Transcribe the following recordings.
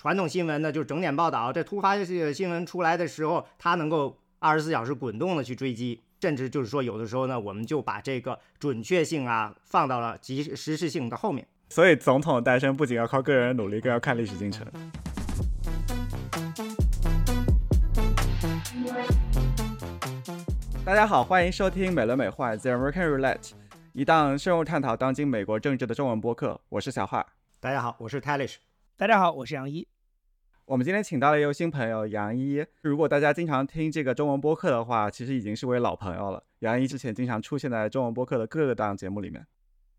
传统新闻呢，就是整点报道，这突发性新闻出来的时候，它能够二十四小时滚动的去追击，甚至就是说有的时候呢，我们就把这个准确性啊放到了及时事性的后面。所以，总统诞生不仅要靠个人努力，更要看历史进程。大家好，欢迎收听美轮美奂 The American Roulette，一档深入探讨当今美国政治的中文播客。我是小华。大家好，我是 Talish。大家好，我是杨一。我们今天请到了一位新朋友杨一。如果大家经常听这个中文播客的话，其实已经是位老朋友了。杨一之前经常出现在中文播客的各个档节目里面。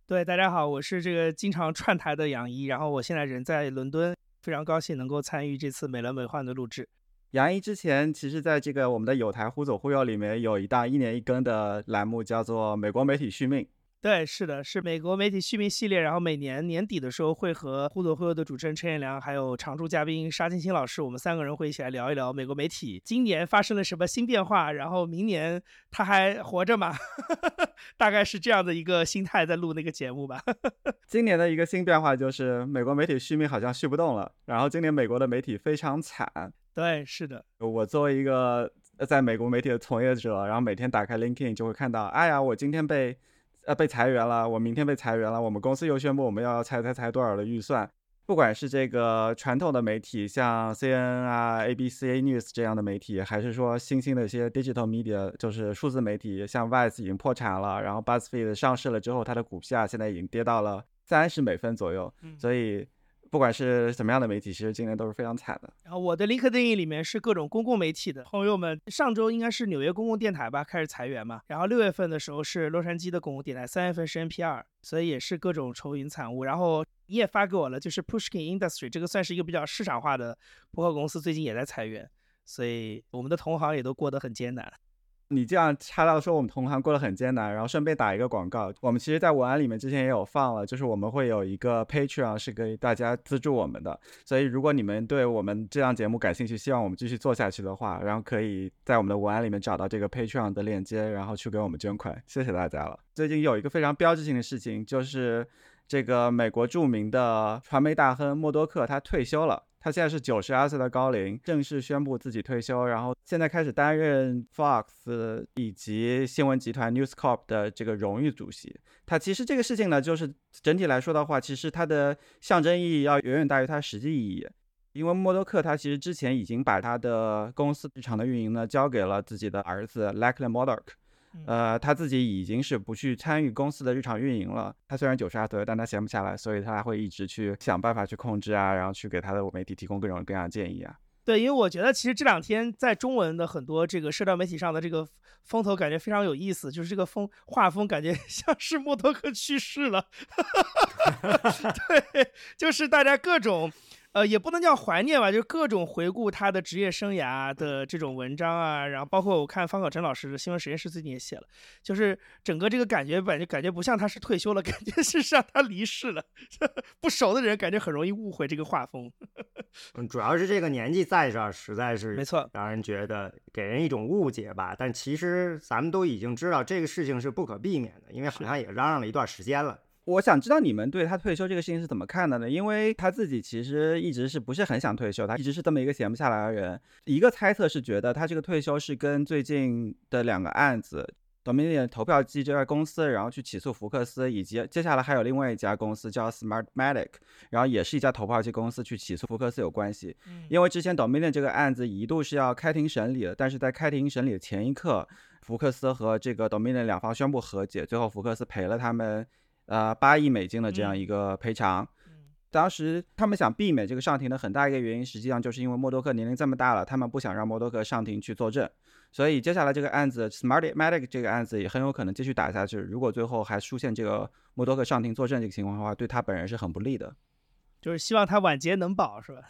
对，大家好，我是这个经常串台的杨一，然后我现在人在伦敦，非常高兴能够参与这次美轮美奂的录制。杨一之前其实在这个我们的有台忽左忽右里面有一档一年一更的栏目，叫做《美国媒体续命》。对，是的，是美国媒体续命系列，然后每年年底的时候会和忽左忽右的主持人陈彦良，还有常驻嘉宾沙金星老师，我们三个人会一起来聊一聊美国媒体今年发生了什么新变化，然后明年他还活着吗？大概是这样的一个心态在录那个节目吧。今年的一个新变化就是美国媒体续命好像续不动了，然后今年美国的媒体非常惨。对，是的，我作为一个在美国媒体的从业者，然后每天打开 LinkedIn 就会看到，哎呀，我今天被。呃，被裁员了，我明天被裁员了，我们公司又宣布我们要裁裁裁多少的预算。不管是这个传统的媒体，像 CNN 啊、ABC News 这样的媒体，还是说新兴的一些 digital media，就是数字媒体，像 Vice 已经破产了，然后 BuzzFeed 上市了之后，它的股价现在已经跌到了三十美分左右，所以。不管是什么样的媒体，其实今年都是非常惨的。然后我的 LinkedIn 里面是各种公共媒体的朋友们。上周应该是纽约公共电台吧，开始裁员嘛。然后六月份的时候是洛杉矶的公共电台，三月份是 NPR，所以也是各种愁云惨雾。然后你也发给我了，就是 Pushkin Industry 这个算是一个比较市场化的博客公司，最近也在裁员，所以我们的同行也都过得很艰难。你这样插到说我们同行过得很艰难，然后顺便打一个广告，我们其实，在文案里面之前也有放了，就是我们会有一个 Patreon 是给大家资助我们的，所以如果你们对我们这档节目感兴趣，希望我们继续做下去的话，然后可以在我们的文案里面找到这个 Patreon 的链接，然后去给我们捐款，谢谢大家了。最近有一个非常标志性的事情，就是这个美国著名的传媒大亨默多克他退休了。他现在是九十二岁的高龄，正式宣布自己退休，然后现在开始担任 Fox 以及新闻集团 News Corp 的这个荣誉主席。他其实这个事情呢，就是整体来说的话，其实它的象征意义要远远大于它实际意义，因为默多克他其实之前已经把他的公司日常的运营呢交给了自己的儿子 Lachlan Murdoch。呃，他自己已经是不去参与公司的日常运营了。他虽然九十二岁，但他闲不下来，所以他会一直去想办法去控制啊，然后去给他的媒体提供各种各样的建议啊。对，因为我觉得其实这两天在中文的很多这个社交媒体上的这个风头感觉非常有意思，就是这个风画风感觉 像是默多克去世了。对，就是大家各种。呃，也不能叫怀念吧，就各种回顾他的职业生涯的这种文章啊，然后包括我看方可成老师的新闻实验室最近也写了，就是整个这个感觉，感觉感觉不像他是退休了，感觉是让他离世了。不熟的人感觉很容易误会这个画风。嗯，主要是这个年纪在这儿，实在是没错，让人觉得给人一种误解吧。但其实咱们都已经知道这个事情是不可避免的，因为好像也嚷嚷了一段时间了。我想知道你们对他退休这个事情是怎么看的呢？因为他自己其实一直是不是很想退休，他一直是这么一个闲不下来的人。一个猜测是觉得他这个退休是跟最近的两个案子，Dominion 投票机这家公司，然后去起诉福克斯，以及接下来还有另外一家公司叫 Smartmatic，然后也是一家投票机公司去起诉福克斯有关系。因为之前 Dominion 这个案子一度是要开庭审理的，但是在开庭审理的前一刻，福克斯和这个 Dominion 两方宣布和解，最后福克斯赔了他们。呃，八亿美金的这样一个赔偿，当时他们想避免这个上庭的很大一个原因，实际上就是因为默多克年龄这么大了，他们不想让默多克上庭去作证，所以接下来这个案子 Smartmatic 这个案子也很有可能继续打下去。如果最后还出现这个默多克上庭作证这个情况的话，对他本人是很不利的。就是希望他晚节能保，是吧？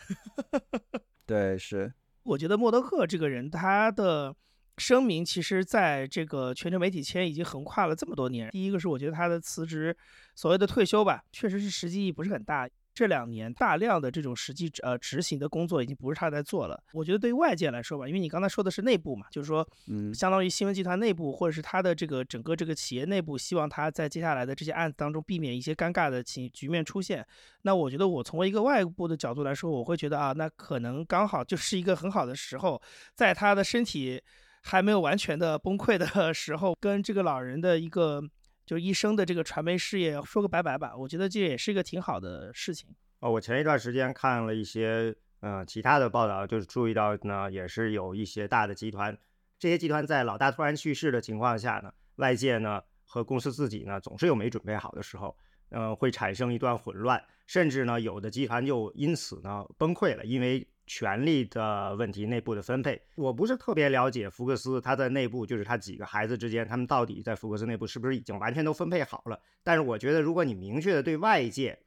对，是。我觉得默多克这个人，他的。声明其实，在这个全球媒体圈已经横跨了这么多年。第一个是，我觉得他的辞职，所谓的退休吧，确实是实际意义不是很大。这两年大量的这种实际呃执行的工作已经不是他在做了。我觉得对于外界来说吧，因为你刚才说的是内部嘛，就是说，嗯，相当于新闻集团内部或者是他的这个整个这个企业内部，希望他在接下来的这些案子当中避免一些尴尬的情局面出现。那我觉得我从一个外部的角度来说，我会觉得啊，那可能刚好就是一个很好的时候，在他的身体还没有完全的崩溃的 时候，跟这个老人的一个。就一生的这个传媒事业说个拜拜吧，我觉得这也是一个挺好的事情。哦，我前一段时间看了一些呃其他的报道，就是注意到呢，也是有一些大的集团，这些集团在老大突然去世的情况下呢，外界呢和公司自己呢总是有没准备好的时候，嗯，会产生一段混乱，甚至呢有的集团就因此呢崩溃了，因为。权力的问题，内部的分配，我不是特别了解福克斯，他在内部就是他几个孩子之间，他们到底在福克斯内部是不是已经完全都分配好了？但是我觉得，如果你明确的对外界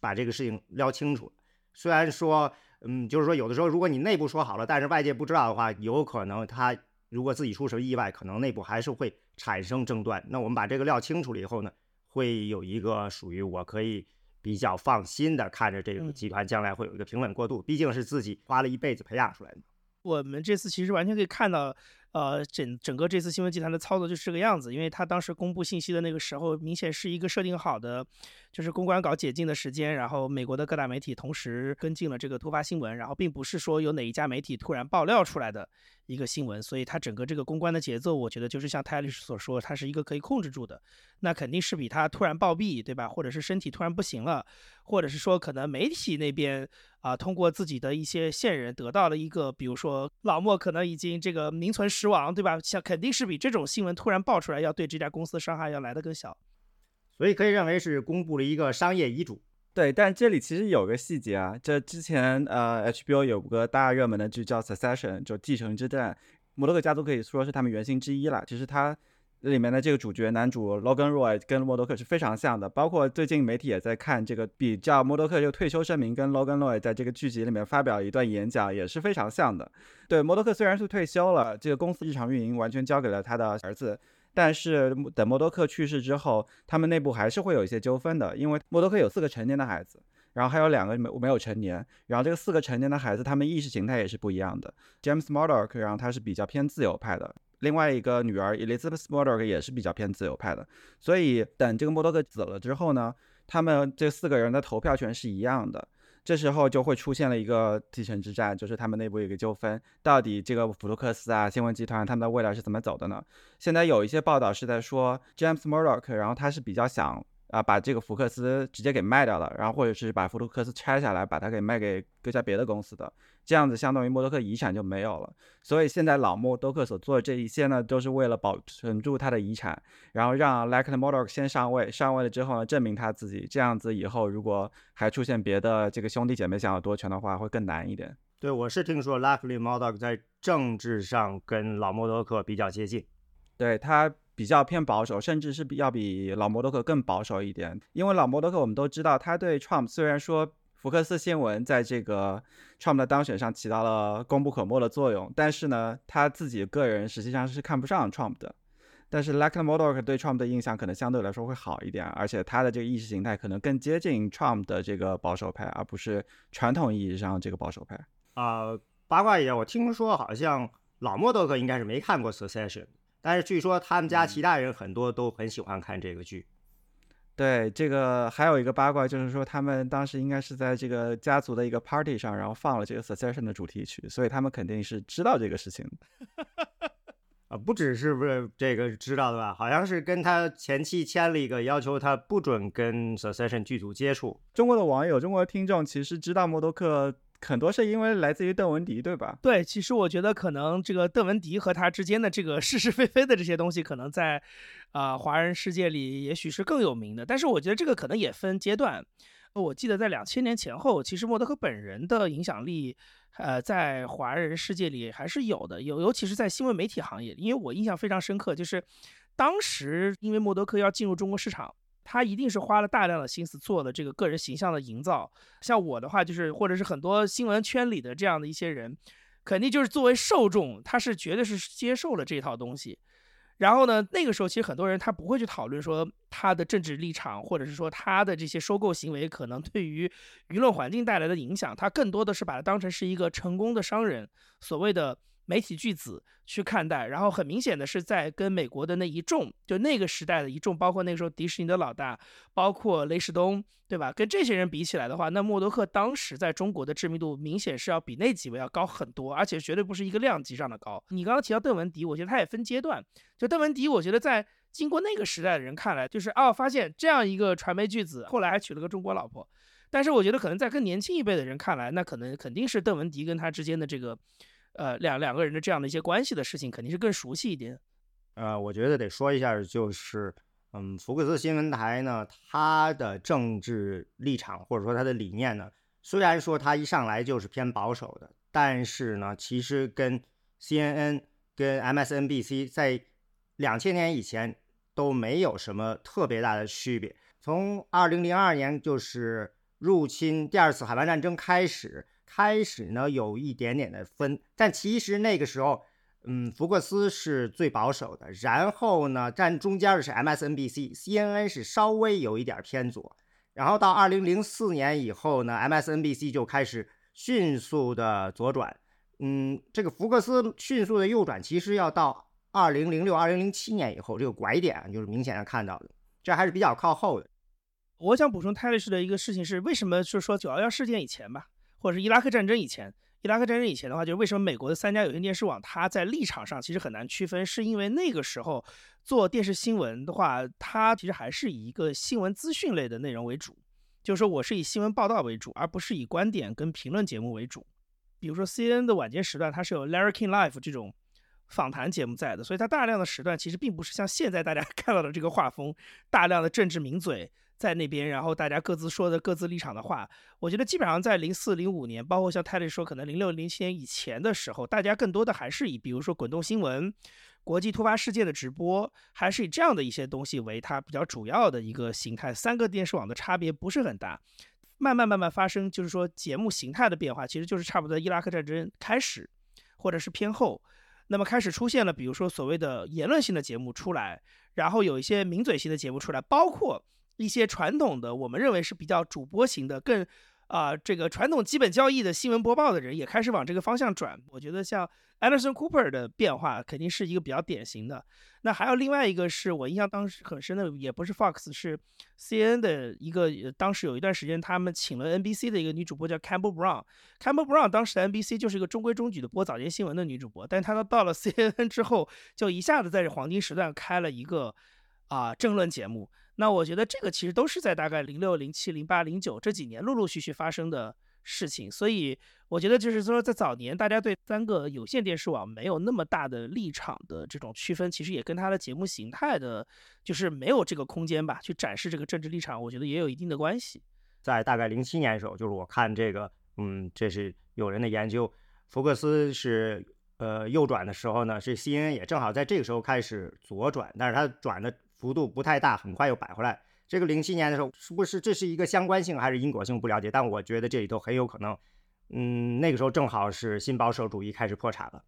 把这个事情撩清楚，虽然说，嗯，就是说有的时候，如果你内部说好了，但是外界不知道的话，有可能他如果自己出什么意外，可能内部还是会产生争端。那我们把这个料清楚了以后呢，会有一个属于我可以。比较放心的看着这个集团将来会有一个平稳过渡，毕竟是自己花了一辈子培养出来的。我们这次其实完全可以看到。呃，整整个这次新闻集团的操作就是这个样子，因为他当时公布信息的那个时候，明显是一个设定好的，就是公关稿解禁的时间，然后美国的各大媒体同时跟进了这个突发新闻，然后并不是说有哪一家媒体突然爆料出来的一个新闻，所以它整个这个公关的节奏，我觉得就是像泰律师所说，它是一个可以控制住的，那肯定是比他突然暴毙，对吧？或者是身体突然不行了，或者是说可能媒体那边。啊，通过自己的一些线人得到了一个，比如说老莫可能已经这个名存实亡，对吧？像肯定是比这种新闻突然爆出来，要对这家公司伤害要来的更小。所以可以认为是公布了一个商业遗嘱。对，但这里其实有个细节啊，这之前呃，HBO 有个大热门的剧叫《Succession》，就《继承之战》，摩洛克家族可以说是他们原型之一了。其实他。里面的这个主角男主 Logan Roy 跟默多克是非常像的，包括最近媒体也在看这个比较，默多克就退休声明跟 Logan Roy 在这个剧集里面发表一段演讲也是非常像的。对，默多克虽然是退休了，这个公司日常运营完全交给了他的儿子，但是等默多克去世之后，他们内部还是会有一些纠纷的，因为默多克有四个成年的孩子，然后还有两个没没有成年，然后这个四个成年的孩子他们意识形态也是不一样的。James Murdoch 然后他是比较偏自由派的。另外一个女儿 Elizabeth Murdoch 也是比较偏自由派的，所以等这个默多克死了之后呢，他们这四个人的投票权是一样的，这时候就会出现了一个继承之战，就是他们内部有一个纠纷，到底这个福卢克斯啊新闻集团他们的未来是怎么走的呢？现在有一些报道是在说 James Murdoch，然后他是比较想。啊，把这个福克斯直接给卖掉了，然后或者是把福克斯拆下来，把它给卖给各家别的公司的，这样子相当于默多克遗产就没有了。所以现在老默多克所做的这一切呢，都是为了保存住他的遗产，然后让 l a k e Murdoch 先上位，上位了之后呢，证明他自己，这样子以后如果还出现别的这个兄弟姐妹想要夺权的话，会更难一点。对，我是听说 l a k e Murdoch 在政治上跟老默多克比较接近，对他。比较偏保守，甚至是比要比老摩多克更保守一点。因为老摩多克我们都知道，他对 Trump 虽然说福克斯新闻在这个 Trump 的当选上起到了功不可没的作用，但是呢，他自己个人实际上是看不上 Trump 的。但是 l a k e m o d o k 对 Trump 的印象可能相对来说会好一点，而且他的这个意识形态可能更接近 Trump 的这个保守派，而不是传统意义上这个保守派。啊，八卦一下，我听说好像老莫多克应该是没看过 Succession。但是据说他们家其他人很多都很喜欢看这个剧。对，这个还有一个八卦，就是说他们当时应该是在这个家族的一个 party 上，然后放了这个 Succession 的主题曲，所以他们肯定是知道这个事情。啊，不只是不是这个知道的吧？好像是跟他前妻签了一个要求，他不准跟 Succession 剧组接触。中国的网友、中国的听众其实知道默多克。很多是因为来自于邓文迪，对吧？对，其实我觉得可能这个邓文迪和他之间的这个是是非非的这些东西，可能在，啊，华人世界里也许是更有名的。但是我觉得这个可能也分阶段。我记得在两千年前后，其实默多克本人的影响力，呃，在华人世界里还是有的，尤尤其是在新闻媒体行业。因为我印象非常深刻，就是当时因为默多克要进入中国市场。他一定是花了大量的心思做的这个个人形象的营造。像我的话，就是或者是很多新闻圈里的这样的一些人，肯定就是作为受众，他是绝对是接受了这套东西。然后呢，那个时候其实很多人他不会去讨论说他的政治立场，或者是说他的这些收购行为可能对于舆论环境带来的影响，他更多的是把它当成是一个成功的商人，所谓的。媒体巨子去看待，然后很明显的是在跟美国的那一众，就那个时代的一众，包括那个时候迪士尼的老大，包括雷士东，对吧？跟这些人比起来的话，那默多克当时在中国的知名度明显是要比那几位要高很多，而且绝对不是一个量级上的高。你刚刚提到邓文迪，我觉得他也分阶段。就邓文迪，我觉得在经过那个时代的人看来，就是哦，发现这样一个传媒巨子，后来还娶了个中国老婆。但是我觉得可能在更年轻一辈的人看来，那可能肯定是邓文迪跟他之间的这个。呃，两两个人的这样的一些关系的事情，肯定是更熟悉一点。呃，我觉得得说一下，就是，嗯，福克斯新闻台呢，它的政治立场或者说它的理念呢，虽然说它一上来就是偏保守的，但是呢，其实跟 CNN 跟 MSNBC 在两千年以前都没有什么特别大的区别。从二零零二年就是入侵第二次海湾战争开始。开始呢有一点点的分，但其实那个时候，嗯，福克斯是最保守的，然后呢站中间的是 MSNBC，CNN 是稍微有一点偏左，然后到二零零四年以后呢，MSNBC 就开始迅速的左转，嗯，这个福克斯迅速的右转，其实要到二零零六、二零零七年以后，这个拐点就是明显的看到的，这还是比较靠后的。我想补充泰勒士的一个事情是，为什么就是说九幺幺事件以前吧？或者是伊拉克战争以前，伊拉克战争以前的话，就是为什么美国的三家有线电视网它在立场上其实很难区分，是因为那个时候做电视新闻的话，它其实还是以一个新闻资讯类的内容为主，就是说我是以新闻报道为主，而不是以观点跟评论节目为主。比如说 CNN 的晚间时段，它是有 Larry King Live 这种访谈节目在的，所以它大量的时段其实并不是像现在大家 看到的这个画风，大量的政治名嘴。在那边，然后大家各自说的各自立场的话，我觉得基本上在零四零五年，包括像泰勒说，可能零六零七年以前的时候，大家更多的还是以比如说滚动新闻、国际突发事件的直播，还是以这样的一些东西为它比较主要的一个形态。三个电视网的差别不是很大，慢慢慢慢发生，就是说节目形态的变化，其实就是差不多伊拉克战争开始，或者是偏后，那么开始出现了，比如说所谓的言论性的节目出来，然后有一些名嘴型的节目出来，包括。一些传统的，我们认为是比较主播型的，更啊这个传统基本交易的新闻播报的人也开始往这个方向转。我觉得像 Anderson Cooper 的变化肯定是一个比较典型的。那还有另外一个是我印象当时很深的，也不是 Fox，是 CNN 的一个。当时有一段时间，他们请了 NBC 的一个女主播叫 Campbell Brown。Campbell Brown 当时的 NBC 就是一个中规中矩的播早间新闻的女主播，但她到到了 CNN 之后，就一下子在这黄金时段开了一个啊政论节目。那我觉得这个其实都是在大概零六、零七、零八、零九这几年陆陆续续发生的事情，所以我觉得就是说，在早年大家对三个有线电视网没有那么大的立场的这种区分，其实也跟它的节目形态的，就是没有这个空间吧，去展示这个政治立场，我觉得也有一定的关系。在大概零七年的时候，就是我看这个，嗯，这是有人的研究，福克斯是呃右转的时候呢，是 CNN 也正好在这个时候开始左转，但是它转的。幅度不太大，很快又摆回来。这个零七年的时候，是不是这是一个相关性还是因果性不了解？但我觉得这里头很有可能，嗯，那个时候正好是新保守主义开始破产了。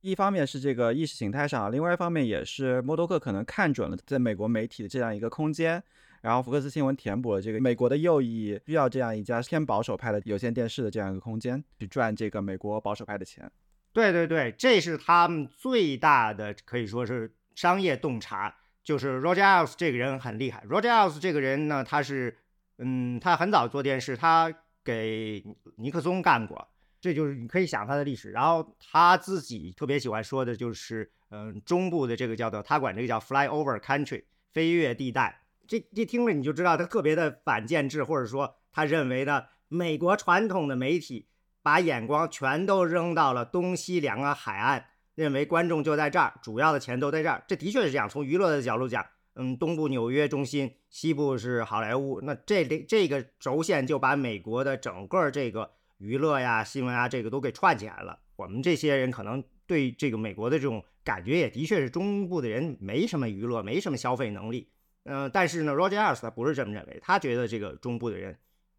一方面是这个意识形态上，另外一方面也是默多克可能看准了在美国媒体的这样一个空间，然后福克斯新闻填补了这个美国的右翼需要这样一家偏保守派的有线电视的这样一个空间，去赚这个美国保守派的钱。对对对，这是他们最大的可以说是商业洞察。就是 Roger Ailes 这个人很厉害。Roger Ailes 这个人呢，他是，嗯，他很早做电视，他给尼克松干过，这就是你可以想他的历史。然后他自己特别喜欢说的就是，嗯，中部的这个叫做他管这个叫 Flyover Country 飞跃地带。这这听了你就知道他特别的反建制，或者说他认为呢，美国传统的媒体把眼光全都扔到了东西两个海岸。认为观众就在这儿，主要的钱都在这儿，这的确是这样。从娱乐的角度讲，嗯，东部纽约中心，西部是好莱坞，那这这个轴线就把美国的整个这个娱乐呀、新闻啊，这个都给串起来了。我们这些人可能对这个美国的这种感觉，也的确是中部的人没什么娱乐，没什么消费能力。嗯，但是呢，Roger Ailes 他不是这么认为，他觉得这个中部的人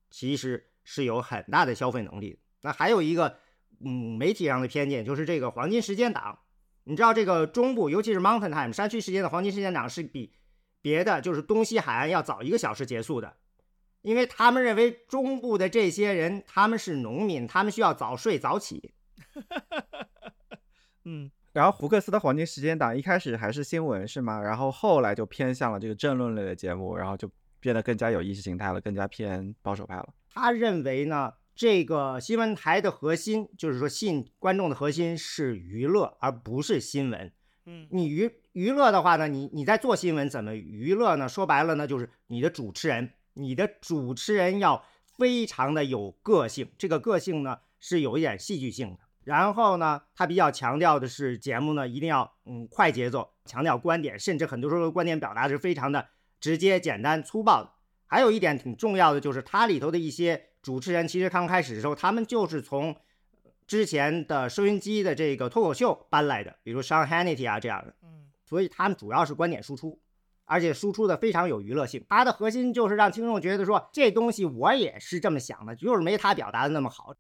其实是有很大的消费能力。那还有一个。嗯，媒体上的偏见就是这个黄金时间档，你知道这个中部，尤其是 Mountain Time 山区时间的黄金时间档是比别的就是东西海岸要早一个小时结束的，因为他们认为中部的这些人他们是农民，他们需要早睡早起。嗯，然后福克斯的黄金时间档一开始还是新闻是吗？然后后来就偏向了这个政论类的节目，然后就变得更加有意识形态了，更加偏保守派了。他认为呢，这个新闻台的核心就是说吸引观众的核心是娱乐，而不是新闻。嗯，你娱娱乐的话呢，你你在做新闻怎么娱乐呢？说白了呢，就是你的主持人，你的主持人要非常的有个性，这个个性呢是有一点戏剧性的。然后呢，他比较强调的是节目呢一定要嗯快节奏，强调观点，甚至很多时候观点表达是非常的直接、简单、粗暴的。还有一点挺重要的就是它里头的一些主持人，其实刚开始的时候他们就是从之前的收音机的这个脱口秀搬来的，比如 Sean Hannity 啊这样的。嗯，所以他们主要是观点输出，而且输出的非常有娱乐性。它的核心就是让听众觉得说这东西我也是这么想的，就是没他表达的那么好。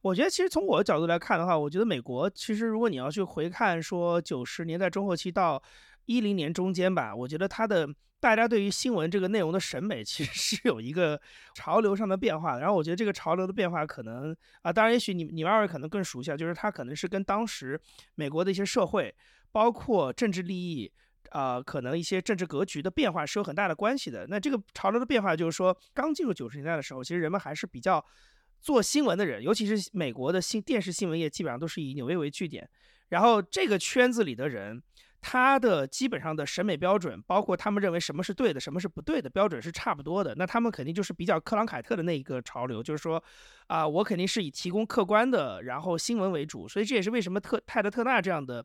我觉得其实从我的角度来看的话，我觉得美国其实如果你要去回看说九十年代中后期到一零年中间吧，我觉得它的大家对于新闻这个内容的审美其实是有一个潮流上的变化的。然后我觉得这个潮流的变化可能啊，当然也许你你们二位可能更熟悉啊，就是它可能是跟当时美国的一些社会，包括政治利益。呃，可能一些政治格局的变化是有很大的关系的。那这个潮流的变化，就是说，刚进入九十年代的时候，其实人们还是比较做新闻的人，尤其是美国的新电视新闻业，基本上都是以纽约为据点。然后这个圈子里的人，他的基本上的审美标准，包括他们认为什么是对的，什么是不对的标准是差不多的。那他们肯定就是比较克朗凯特的那一个潮流，就是说，啊，我肯定是以提供客观的，然后新闻为主。所以这也是为什么特泰德特纳这样的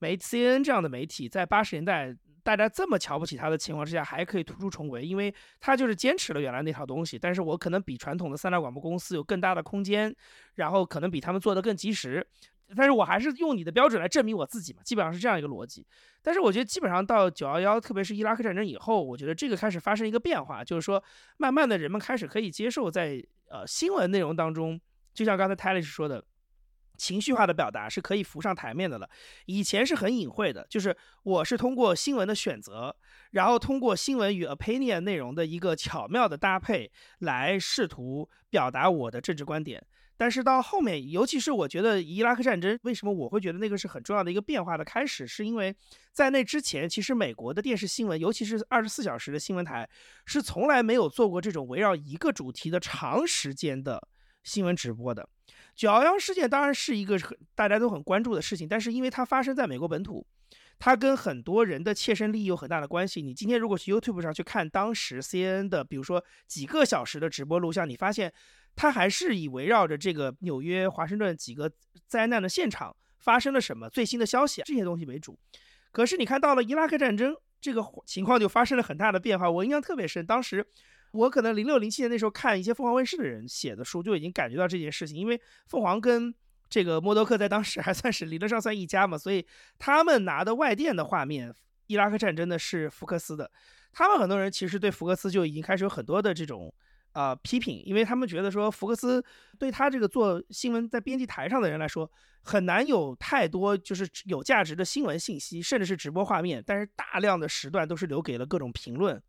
媒 CNN 这样的媒体在八十年代。大家这么瞧不起他的情况之下，还可以突出重围，因为他就是坚持了原来那套东西。但是我可能比传统的三大广播公司有更大的空间，然后可能比他们做的更及时。但是我还是用你的标准来证明我自己嘛，基本上是这样一个逻辑。但是我觉得基本上到九幺幺，特别是伊拉克战争以后，我觉得这个开始发生一个变化，就是说慢慢的人们开始可以接受在呃新闻内容当中，就像刚才泰勒说的。情绪化的表达是可以浮上台面的了，以前是很隐晦的，就是我是通过新闻的选择，然后通过新闻与 opinion 内容的一个巧妙的搭配来试图表达我的政治观点。但是到后面，尤其是我觉得伊拉克战争，为什么我会觉得那个是很重要的一个变化的开始，是因为在那之前，其实美国的电视新闻，尤其是二十四小时的新闻台，是从来没有做过这种围绕一个主题的长时间的新闻直播的。九幺幺事件当然是一个大家都很关注的事情，但是因为它发生在美国本土，它跟很多人的切身利益有很大的关系。你今天如果去 YouTube 上去看当时 CNN 的，比如说几个小时的直播录像，你发现它还是以围绕着这个纽约、华盛顿几个灾难的现场发生了什么最新的消息这些东西为主。可是你看到了伊拉克战争，这个情况就发生了很大的变化。我印象特别深，当时。我可能零六零七年那时候看一些凤凰卫视的人写的书，就已经感觉到这件事情。因为凤凰跟这个默多克在当时还算是理论上算一家嘛，所以他们拿的外电的画面，伊拉克战争的是福克斯的。他们很多人其实对福克斯就已经开始有很多的这种啊批评，因为他们觉得说福克斯对他这个做新闻在编辑台上的人来说，很难有太多就是有价值的新闻信息，甚至是直播画面，但是大量的时段都是留给了各种评论。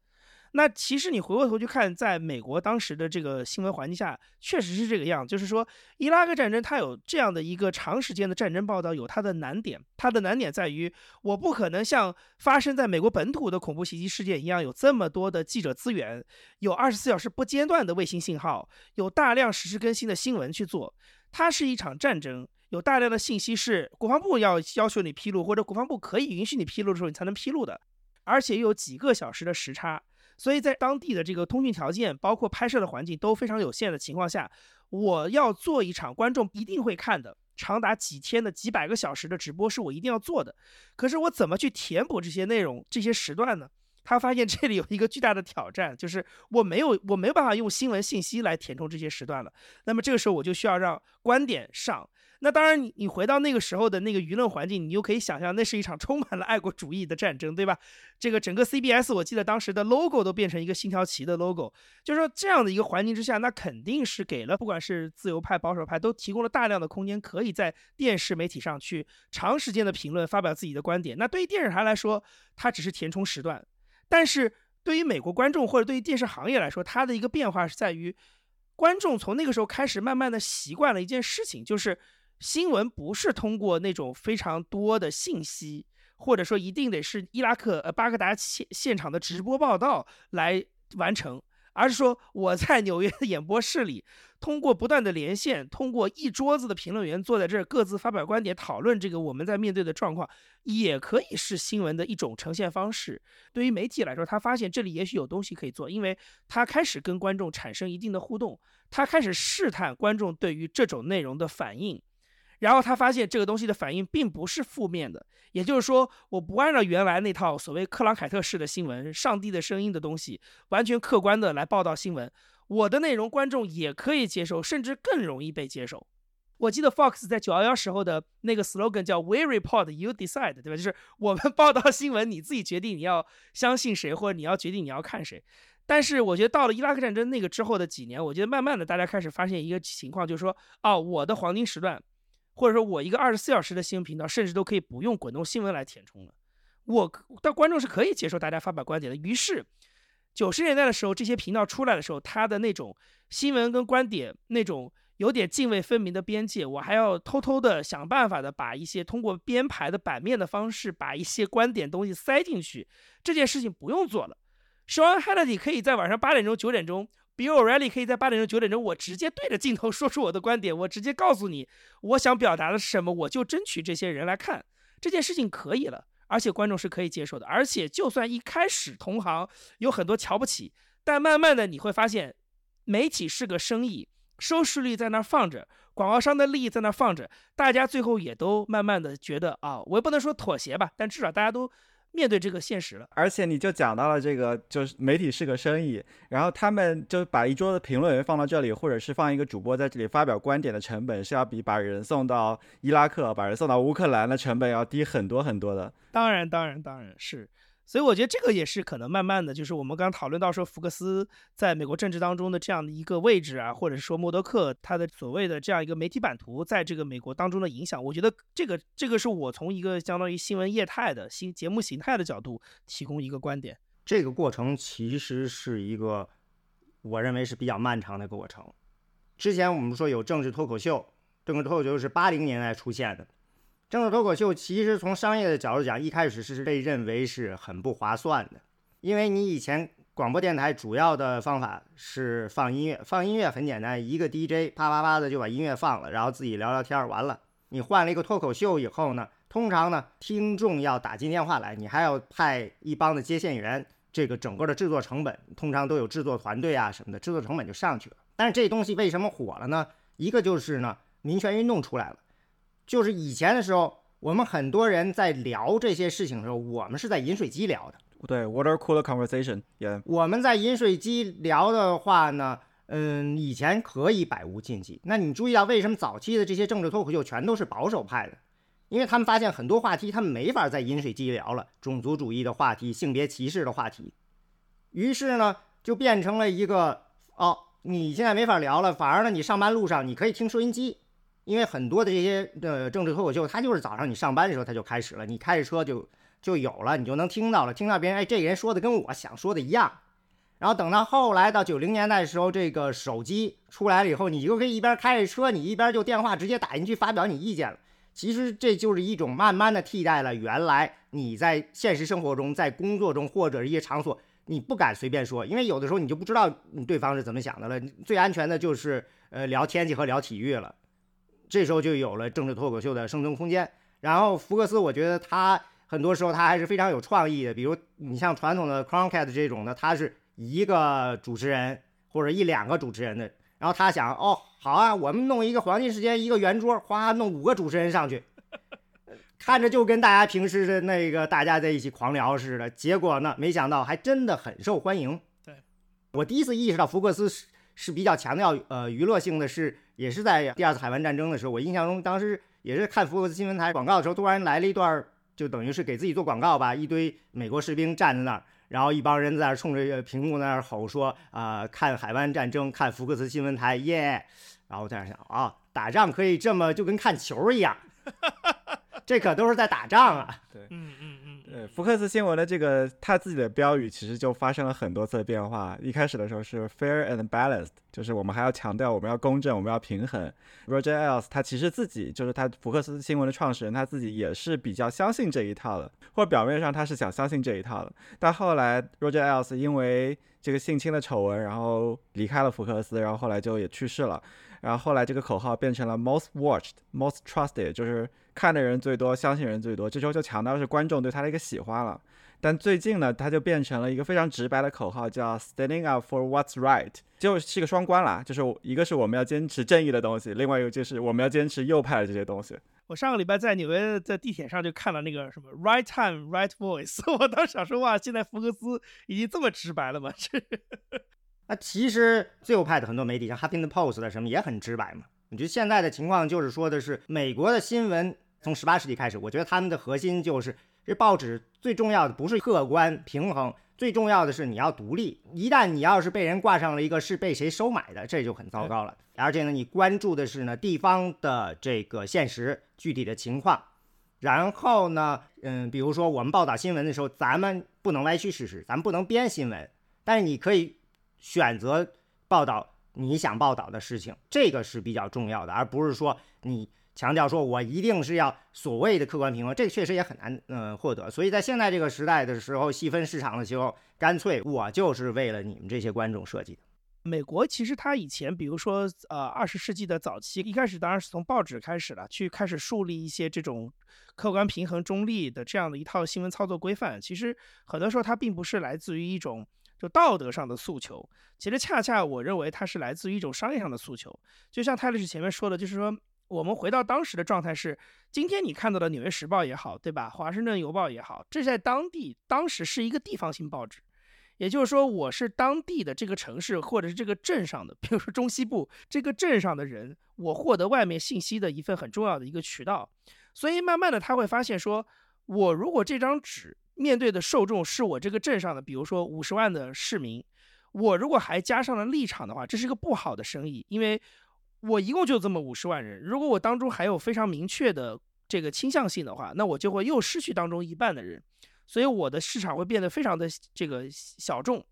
那其实你回过头去看，在美国当时的这个新闻环境下，确实是这个样，就是说伊拉克战争它有这样的一个长时间的战争报道，有它的难点。它的难点在于，我不可能像发生在美国本土的恐怖袭击事件一样，有这么多的记者资源，有二十四小时不间断的卫星信号，有大量实时更新的新闻去做。它是一场战争，有大量的信息是国防部要要求你披露，或者国防部可以允许你披露的时候，你才能披露的，而且又有几个小时的时差。所以在当地的这个通讯条件，包括拍摄的环境都非常有限的情况下，我要做一场观众一定会看的、长达几天的、几百个小时的直播，是我一定要做的。可是我怎么去填补这些内容、这些时段呢？他发现这里有一个巨大的挑战，就是我没有我没有办法用新闻信息来填充这些时段了。那么这个时候我就需要让观点上。那当然，你你回到那个时候的那个舆论环境，你就可以想象，那是一场 充满了爱国主义的战争，对吧？这个整个 CBS，我记得当时的 logo 都变成一个星条旗的 logo，就是说这样的一个环境之下，那肯定是给了不管是自由派、保守派，都提供了大量的空间，可以在电视媒体上去长时间的评论、发表自己的观点。那对于电视台来说，它只是填充时段，但是对于美国观众或者对于电视行业来说，它的一个变化是在于，观众从那个时候开始慢慢的习惯了一件事情，就是。新闻不是通过那种非常多的信息，或者说一定得是伊拉克呃巴格达现现场的直播报道来完成，而是说我在纽约的演播室里，通过不断的连线，通过一桌子的评论员坐在这儿各自发表观点，讨论这个我们在面对的状况，也可以是新闻的一种呈现方式。对于媒体来说，他发现这里也许有东西可以做，因为他开始跟观众产生一定的互动，他开始试探观众对于这种内容的反应。然后他发现这个东西的反应并不是负面的，也就是说，我不按照原来那套所谓克朗凯特式的新闻、上帝的声音的东西，完全客观的来报道新闻，我的内容观众也可以接受，甚至更容易被接受。我记得 Fox 在九幺幺时候的那个 slogan 叫 We report, you decide，对吧？就是 我们报道新闻，你自己决定你要相信谁，或者你要决定你要看谁。但是我觉得到了伊拉克战争那个之后的几年，我觉得慢慢的大家开始发现一个情况，就是说，哦，我的黄金时段。或者说我一个二十四小时的新闻频道，甚至都可以不用滚动新闻来填充了。我但观众是可以接受大家发表观点的。于是，九十年代的时候，这些频道出来的时候，它的那种新闻跟观点那种有点泾渭分明的边界，我还要偷偷的想办法的把一些通过编排的版面的方式，把一些观点东西塞进去。这件事情不用做了。Sean Hannity 可以在晚上八点钟、九点钟。比尔·艾利可以在八点钟、九点钟，我直接对着镜头说出我的观点，我直接告诉你我想表达的是什么，我就争取这些人来看这件事情可以了，而且观众是可以接受的。而且就算一开始同行有很多瞧不起，但慢慢的你会发现，媒体是个生意，收视率在那放着，广告商的利益在那放着，大家最后也都慢慢的觉得啊，我也不能说妥协吧，但至少大家都。面对这个现实了，而且你就讲到了这个，就是媒体是个生意，然后他们就把一桌的评论员放到这里，或者是放一个主播在这里发表观点的成本，是要比把人送到伊拉克、把人送到乌克兰的成本要低很多很多的。当然，当然，当然是。所以我觉得这个也是可能慢慢的就是我们刚刚讨论到说福克斯在美国政治当中的这样的一个位置啊，或者是说默多克他的所谓的这样一个媒体版图在这个美国当中的影响，我觉得这个这个是我从一个相当于新闻业态的新节目形态的角度提供一个观点。这个过程其实是一个我认为是比较漫长的过程。之前我们说有政治脱口秀，政治脱口秀是八零年代出现的。政治脱口秀其实从商业的角度讲，一开始是被认为是很不划算的，因为你以前广播电台主要的方法是放音乐，放音乐很简单，一个 DJ 啪啪啪的就把音乐放了，然后自己聊聊天，完了。你换了一个脱口秀以后呢，通常呢听众要打进电话来，你还要派一帮的接线员，这个整个的制作成本通常都有制作团队啊什么的，制作成本就上去了。但是这东西为什么火了呢？一个就是呢，民权运动出来了。就是以前的时候，我们很多人在聊这些事情的时候，我们是在饮水机聊的。对，water cooler conversation。也，我们在饮水机聊的话呢，嗯，以前可以百无禁忌。那你注意到为什么早期的这些政治脱口秀全都是保守派的？因为他们发现很多话题他们没法在饮水机聊了，种族主义的话题、性别歧视的话题，于是呢，就变成了一个哦，你现在没法聊了，反而呢，你上班路上你可以听收音机。因为很多的这些呃政治脱口秀，它就是早上你上班的时候它就开始了，你开着车就就有了，你就能听到了，听到别人哎这个人说的跟我想说的一样。然后等到后来到九零年代的时候，这个手机出来了以后，你就可以一边开着车，你一边就电话直接打进去发表你意见了。其实这就是一种慢慢的替代了原来你在现实生活中、在工作中或者一些场所你不敢随便说，因为有的时候你就不知道对方是怎么想的了。最安全的就是呃聊天气和聊体育了。这时候就有了政治脱口秀的生存空间。然后福克斯，我觉得他很多时候他还是非常有创意的。比如你像传统的 Cronkite 这种的，他是一个主持人或者一两个主持人的。然后他想，哦，好啊，我们弄一个黄金时间一个圆桌，哗，弄五个主持人上去，看着就跟大家平时的那个大家在一起狂聊似的。结果呢，没想到还真的很受欢迎。对我第一次意识到福克斯是是比较强调呃娱乐性的是，也是在第二次海湾战争的时候，我印象中当时也是看福克斯新闻台广告的时候，突然来了一段，就等于是给自己做广告吧，一堆美国士兵站在那儿，然后一帮人在那儿冲着屏幕在那儿吼说啊，看海湾战争，看福克斯新闻台，耶！然后我在那想啊，打仗可以这么就跟看球一样，这可都是在打仗啊。对，嗯嗯对，福克斯新闻的这个他自己的标语其实就发生了很多次的变化。一开始的时候是 fair and balanced，就是我们还要强调我们要公正，我们要平衡。Roger Ailes 他其实自己就是他福克斯新闻的创始人，他自己也是比较相信这一套的，或者表面上他是想相信这一套的。但后来 Roger Ailes 因为这个性侵的丑闻，然后离开了福克斯，然后后来就也去世了。然后后来这个口号变成了 most watched, most trusted，就是看的人最多，相信人最多。这时候就强调是观众对他的一个喜欢了。但最近呢，他就变成了一个非常直白的口号，叫 standing up for what's right，就是一个双关啦，就是一个是我们要坚持正义的东西，另外一个就是我们要坚持右派的这些东西。我上个礼拜在纽约在地铁上就看了那个什么 right time right voice，我当时想说哇，现在福克斯已经这么直白了吗？这。那其实自由派的很多媒体，像《Huffington Post》的什么也很直白嘛。我觉得现在的情况就是说的是，美国的新闻从十八世纪开始，我觉得他们的核心就是这报纸最重要的不是客观平衡，最重要的是你要独立。一旦你要是被人挂上了一个是被谁收买的，这就很糟糕了。而且呢，你关注的是呢地方的这个现实具体的情况，然后呢，嗯，比如说我们报道新闻的时候，咱们不能歪曲事实，咱们不能编新闻，但是你可以。选择报道你想报道的事情，这个是比较重要的，而不是说你强调说我一定是要所谓的客观平衡，这个确实也很难嗯获得。所以在现在这个时代的时候，细分市场的时候，干脆我就是为了你们这些观众设计的。美国其实它以前，比如说呃二十世纪的早期，一开始当然是从报纸开始了，去开始树立一些这种客观平衡、中立的这样的一套新闻操作规范。其实很多时候它并不是来自于一种。就道德上的诉求，其实恰恰我认为它是来自于一种商业上的诉求。就像泰勒斯前面说的，就是说我们回到当时的状态是，今天你看到的《纽约时报》也好，对吧？《华盛顿邮报》也好，这在当地当时是一个地方性报纸，也就是说，我是当地的这个城市或者是这个镇上的，比如说中西部这个镇上的人，我获得外面信息的一份很重要的一个渠道。所以慢慢的他会发现，说我如果这张纸。面对的受众是我这个镇上的，比如说五十万的市民，我如果还加上了立场的话，这是个不好的生意，因为我一共就这么五十万人，如果我当中还有非常明确的这个倾向性的话，那我就会又失去当中一半的人，所以我的市场会变得非常的这个小众。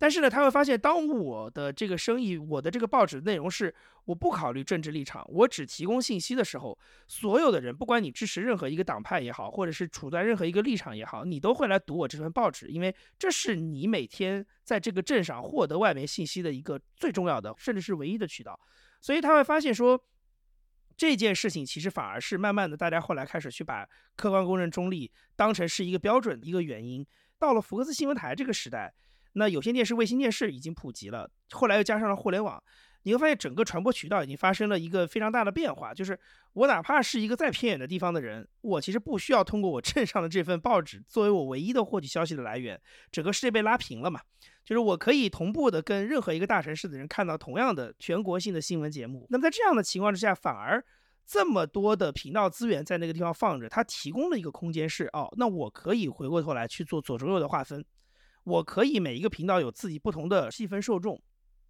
但是呢，他会发现，当我的这个生意，我的这个报纸内容是我不考虑政治立场，我只提供信息的时候，所有的人，不管你支持任何一个党派也好，或者是处在任何一个立场也好，你都会来读我这份报纸，因为这是你每天在这个镇上获得外面信息的一个最重要的，甚至是唯一的渠道。所以他会发现说，这件事情其实反而是慢慢的，大家后来开始去把客观、公正、中立当成是一个标准一个原因。到了福克斯新闻台这个时代。那有线电视、卫星电视已经普及了，后来又加上了互联网，你会发现整个传播渠道已经发生了一个非常大的变化。就是我哪怕是一个再偏远的地方的人，我其实不需要通过我镇上的这份报纸作为我唯一的获取消息的来源，整个世界被拉平了嘛？就是我可以同步的跟任何一个大城市的人看到同样的全国性的新闻节目。那么在这样的情况之下，反而这么多的频道资源在那个地方放着，它提供了一个空间是哦，那我可以回过头来去做左中右的划分。我可以每一个频道有自己不同的细分受众，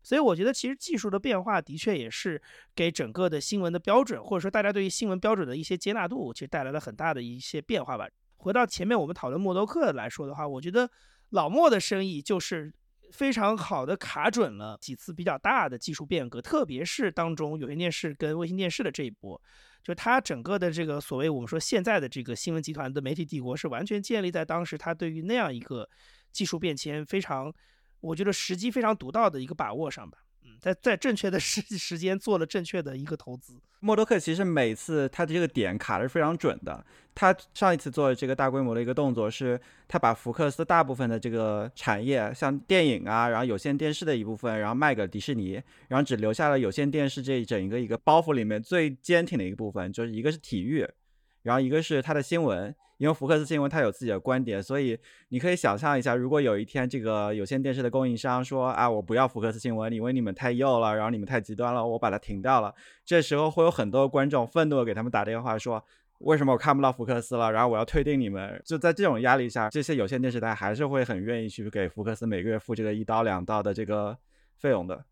所以我觉得其实技术的变化的确也是给整个的新闻的标准，或者说大家对于新闻标准的一些接纳度，其实带来了很大的一些变化吧。回到前面我们讨论默多克来说的话，我觉得老莫的生意就是非常好的卡准了几次比较大的技术变革，特别是当中有线电视跟卫星电视的这一波，就它整个的这个所谓我们说现在的这个新闻集团的媒体帝国是完全建立在当时他对于那样一个。技术变迁非常，我觉得时机非常独到的一个把握上吧。嗯，在在正确的时时间做了正确的一个投资。默多克其实每次他的这个点卡的是非常准的。他上一次做这个大规模的一个动作是，他把福克斯大部分的这个产业，像电影啊，然后有线电视的一部分，然后卖给迪士尼，然后只留下了有线电视这一整一个一个包袱里面最坚挺的一个部分，就是一个是体育。然后一个是它的新闻。因为福克斯新闻它有自己的观点，所以你可以想象一下，如果有一天这个有线电视的供应商说啊，我不要福克斯新闻，因为你们太右了，然后你们太极端了，我把它停掉了。这时候会有很多观众愤怒的给他们打电话说，为什么我看不到福克斯了？然后我要退订你们。就在这种压力下，这些有线电视台还是会很愿意去给福克斯每个月付这个一刀两刀的这个费用的。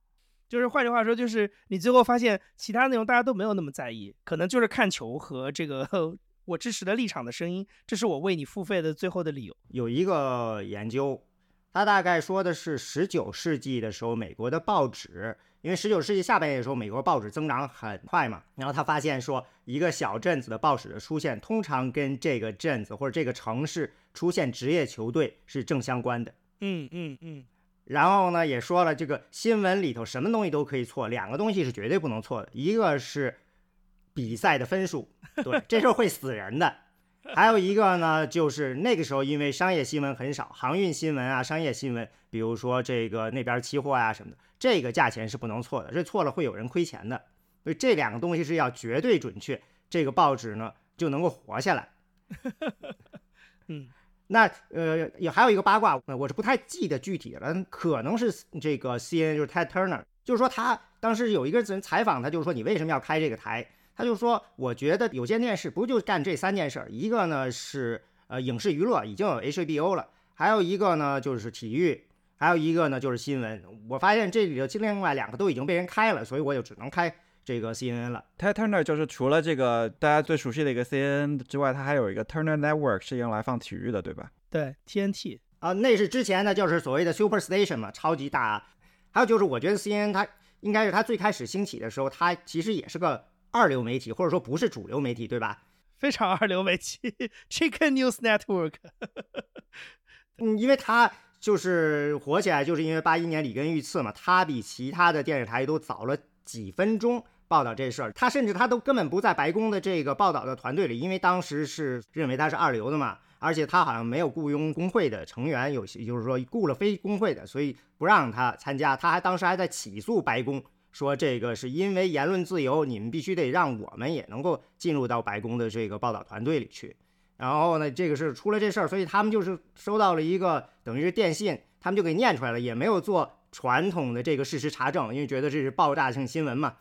就是换句话说，就是你最后发现其他内容大家都没有那么在意，可能就是看球和这个。我支持的立场的声音，这是我为你付费的最后的理由。有一个研究，他大概说的是十九世纪的时候，美国的报纸，因为十九世纪下半叶的时候，美国报纸增长很快嘛，然后他发现说，一个小镇子的报纸的出现，通常跟这个镇子或者这个城市出现职业球队是正相关的。嗯嗯嗯。然后呢，也说了这个新闻里头什么东西都可以错，两个东西是绝对不能错的，一个是。比赛的分数，对，这时候会死人的。还有一个呢，就是那个时候因为商业新闻很少，航运新闻啊，商业新闻，比如说这个那边期货啊什么的，这个价钱是不能错的，这错了会有人亏钱的。所以这两个东西是要绝对准确，这个报纸呢就能够活下来。嗯，那呃也还有一个八卦，我是不太记得具体了，可能是这个 C N 就是 Ted Turner，就是说他当时有一个人采访他，就是说你为什么要开这个台？他就说：“我觉得有线电视不就干这三件事儿？一个呢是呃影视娱乐，已经有 HBO 了；还有一个呢就是体育；还有一个呢就是新闻。我发现这里头另外两个都已经被人开了，所以我就只能开这个 CNN 了。Ted Turner 就是除了这个大家最熟悉的一个 CNN 之外，它还有一个 Turner Network 是用来放体育的，对吧？对，TNT 啊，那是之前的，就是所谓的 Super Station 嘛，超级大。还有就是，我觉得 CNN 它应该是它最开始兴起的时候，它其实也是个。”二流媒体，或者说不是主流媒体，对吧？非常二流媒体，Chicken News Network。嗯，因为它就是火起来，就是因为八一年里根遇刺嘛，它比其他的电视台都早了几分钟报道这事儿。他甚至他都根本不在白宫的这个报道的团队里，因为当时是认为他是二流的嘛，而且他好像没有雇佣工会的成员，有些就是说雇了非工会的，所以不让他参加。他还当时还在起诉白宫。说这个是因为言论自由，你们必须得让我们也能够进入到白宫的这个报道团队里去。然后呢，这个是出了这事儿，所以他们就是收到了一个等于是电信，他们就给念出来了，也没有做传统的这个事实查证，因为觉得这是爆炸性新闻嘛，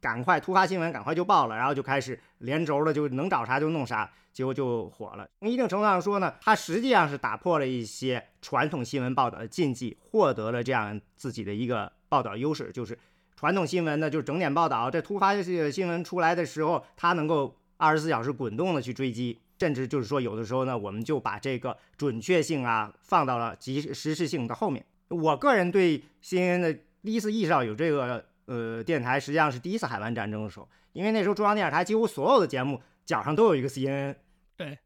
赶快突发新闻，赶快就报了，然后就开始连轴的就能找啥就弄啥，结果就火了。从一定程度上说呢，它实际上是打破了一些传统新闻报道的禁忌，获得了这样自己的一个报道优势，就是。传统新闻呢，就是整点报道。这突发性新闻出来的时候，它能够二十四小时滚动的去追击，甚至就是说，有的时候呢，我们就把这个准确性啊放到了及时事性的后面。我个人对 CNN 的第一次意识到有这个呃电台，实际上是第一次海湾战争的时候，因为那时候中央电视台几乎所有的节目角上都有一个 CNN。对。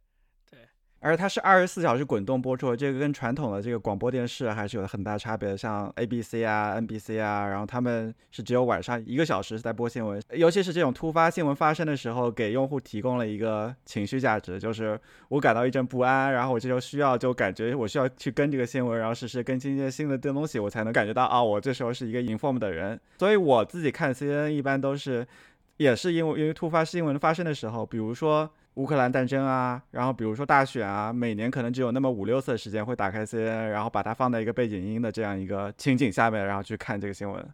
而它是二十四小时滚动播出，这个跟传统的这个广播电视还是有很大差别的。像 ABC 啊、NBC 啊，然后他们是只有晚上一个小时在播新闻，尤其是这种突发新闻发生的时候，给用户提供了一个情绪价值，就是我感到一阵不安，然后我这时候需要就感觉我需要去跟这个新闻，然后实时更新一些新的东西，我才能感觉到啊，我这时候是一个 inform 的人。所以我自己看 CNN 一般都是，也是因为因为突发新闻发生的时候，比如说。乌克兰战争啊，然后比如说大选啊，每年可能只有那么五六次时间会打开 CNN，然后把它放在一个背景音的这样一个情景下面，然后去看这个新闻。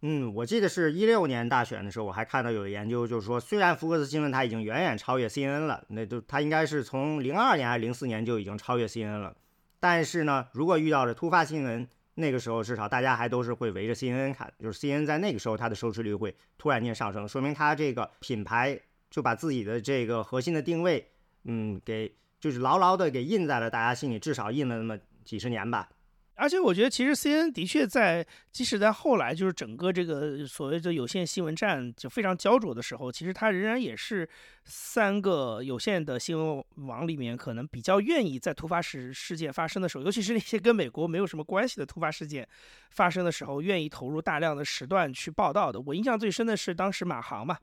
嗯，我记得是一六年大选的时候，我还看到有研究，就是说虽然福克斯新闻它已经远远超越 CNN 了，那就它应该是从零二年还是零四年就已经超越 CNN 了，但是呢，如果遇到了突发新闻，那个时候至少大家还都是会围着 CNN 看，就是 CNN 在那个时候它的收视率会突然间上升，说明它这个品牌。就把自己的这个核心的定位，嗯，给就是牢牢的给印在了大家心里，至少印了那么几十年吧。而且我觉得，其实 C N 的确在，即使在后来就是整个这个所谓的有线新闻战就非常焦灼的时候，其实它仍然也是三个有线的新闻网里面可能比较愿意在突发事事件发生的时候，尤其是那些跟美国没有什么关系的突发事件发生的时候，愿意投入大量的时段去报道的。我印象最深的是当时马航嘛。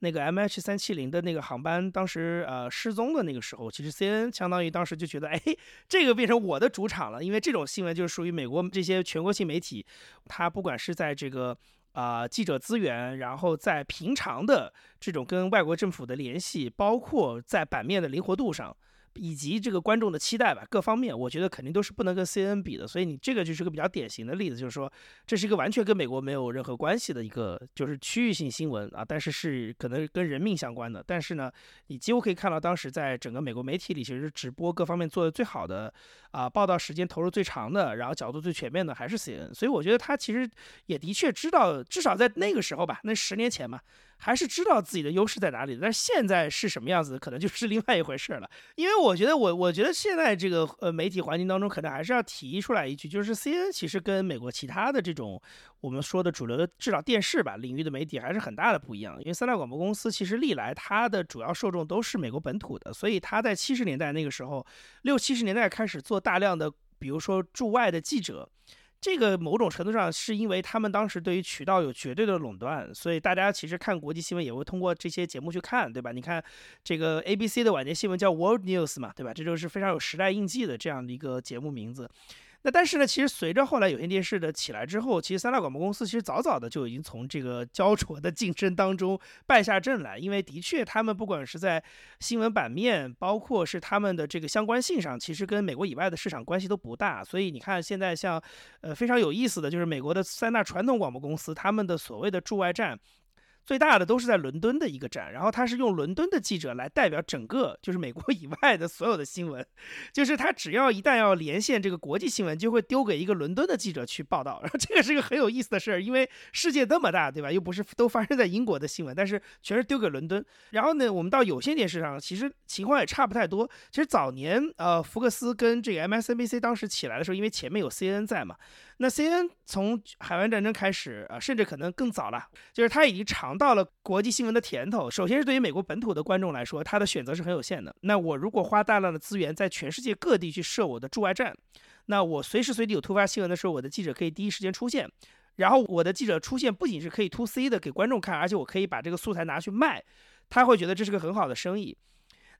那个 M H 三七零的那个航班当时呃失踪的那个时候，其实 C N 相当于当时就觉得，哎，这个变成我的主场了，因为这种新闻就是属于美国这些全国性媒体，它不管是在这个。啊记者资源，然后在平常的这种跟外国政府的联系，包括在版面的灵活度上。以及这个观众的期待吧，各方面我觉得肯定都是不能跟 CNN 比的，所以你这个就是个比较典型的例子，就是说这是一个完全跟美国没有任何关系的一个就是区域性新闻啊，但是是可能跟人命相关的，但是呢，你几乎可以看到当时在整个美国媒体里，其实直播各方面做的最好的啊，报道时间投入最长的，然后角度最全面的还是 CN，所以我觉得他其实也的确知道，至少在那个时候吧，那十年前嘛。还是知道自己的优势在哪里，但是现在是什么样子，可能就是另外一回事了。因为我觉得，我我觉得现在这个呃媒体环境当中，可能还是要提出来一句，就是 C N 其实跟美国其他的这种我们说的主流的至少电视吧领域的媒体还是很大的不一样。因为三大广播公司其实历来它的主要受众都是美国本土的，所以它在七十年代那个时候，六七十年代开始做大量的，比如说驻外的记者。这个某种程度上是因为他们当时对于渠道有绝对的垄断，所以大家其实看国际新闻也会通过这些节目去看，对吧？你看这个 ABC 的晚间新闻叫 World News 嘛，对吧？这就是非常有时代印记的这样的一个节目名字。那但是呢，其实随着后来有线电视的起来之后，其实三大广播公司其实早早的就已经从这个焦灼的竞争当中败下阵来，因为的确他们不管是在新闻版面，包括是他们的这个相关性上，其实跟美国以外的市场关系都不大。所以你看现在像，呃非常有意思的就是美国的三大传统广播公司，他们的所谓的驻外站。最大的都是在伦敦的一个站，然后他是用伦敦的记者来代表整个就是美国 以外的所有的新闻，就是他只要一旦要连线这个国际新闻，就会丢给一个伦敦的记者去报道。然后这个是个很有意思的事儿，因为世界那么大，对吧？又不是都发生在英国的新闻，但是全是丢给伦敦。然后呢，我们到有线电视上，其实情况也差不太多。其实早年呃，福克斯跟这个 MSNBC 当时起来的时候，因为前面有 CNN 在嘛。那 C N 从海湾战争开始啊，甚至可能更早了，就是他已经尝到了国际新闻的甜头。首先是对于美国本土的观众来说，他的选择是很有限的。那我如果花大量的资源在全世界各地去设我的驻外站，那我随时随地有突发新闻的时候，我的记者可以第一时间出现。然后我的记者出现不仅是可以 to C 的给观众看，而且我可以把这个素材拿去卖，他会觉得这是个很好的生意。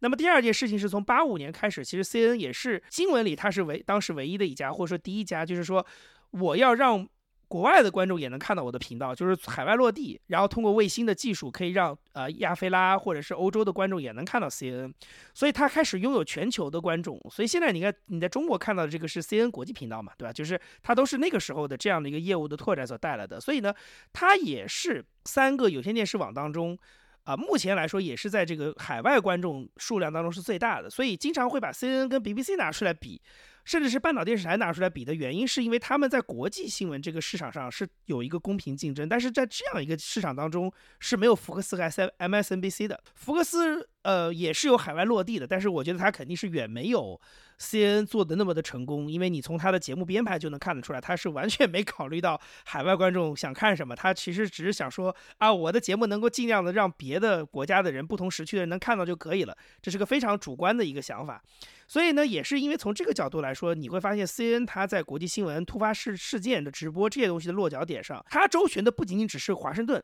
那么第二件事情是从八五年开始，其实 C N 也是新闻里它是唯当时唯一的一家，或者说第一家，就是说。我要让国外的观众也能看到我的频道，就是海外落地，然后通过卫星的技术，可以让呃亚非拉或者是欧洲的观众也能看到 CNN，所以他开始拥有全球的观众。所以现在你看你在中国看到的这个是 CNN 国际频道嘛，对吧？就是它都是那个时候的这样的一个业务的拓展所带来的。所以呢，它也是三个有线电视网当中，啊，目前来说也是在这个海外观众数量当中是最大的。所以经常会把 CNN 跟 BBC 拿出来比。甚至是半岛电视台拿出来比的原因，是因为他们在国际新闻这个市场上是有一个公平竞争，但是在这样一个市场当中是没有福克斯和 S M S N B C 的。福克斯呃也是有海外落地的，但是我觉得它肯定是远没有 C N 做的那么的成功，因为你从他的节目编排就能看得出来，他是完全没考虑到海外观众想看什么，他其实只是想说啊，我的节目能够尽量的让别的国家的人、不同时区的人能看到就可以了，这是个非常主观的一个想法。所以呢，也是因为从这个角度来说，你会发现 C N 他在国际新闻、突发事事件的直播这些东西的落脚点上，他周旋的不仅仅只是华盛顿，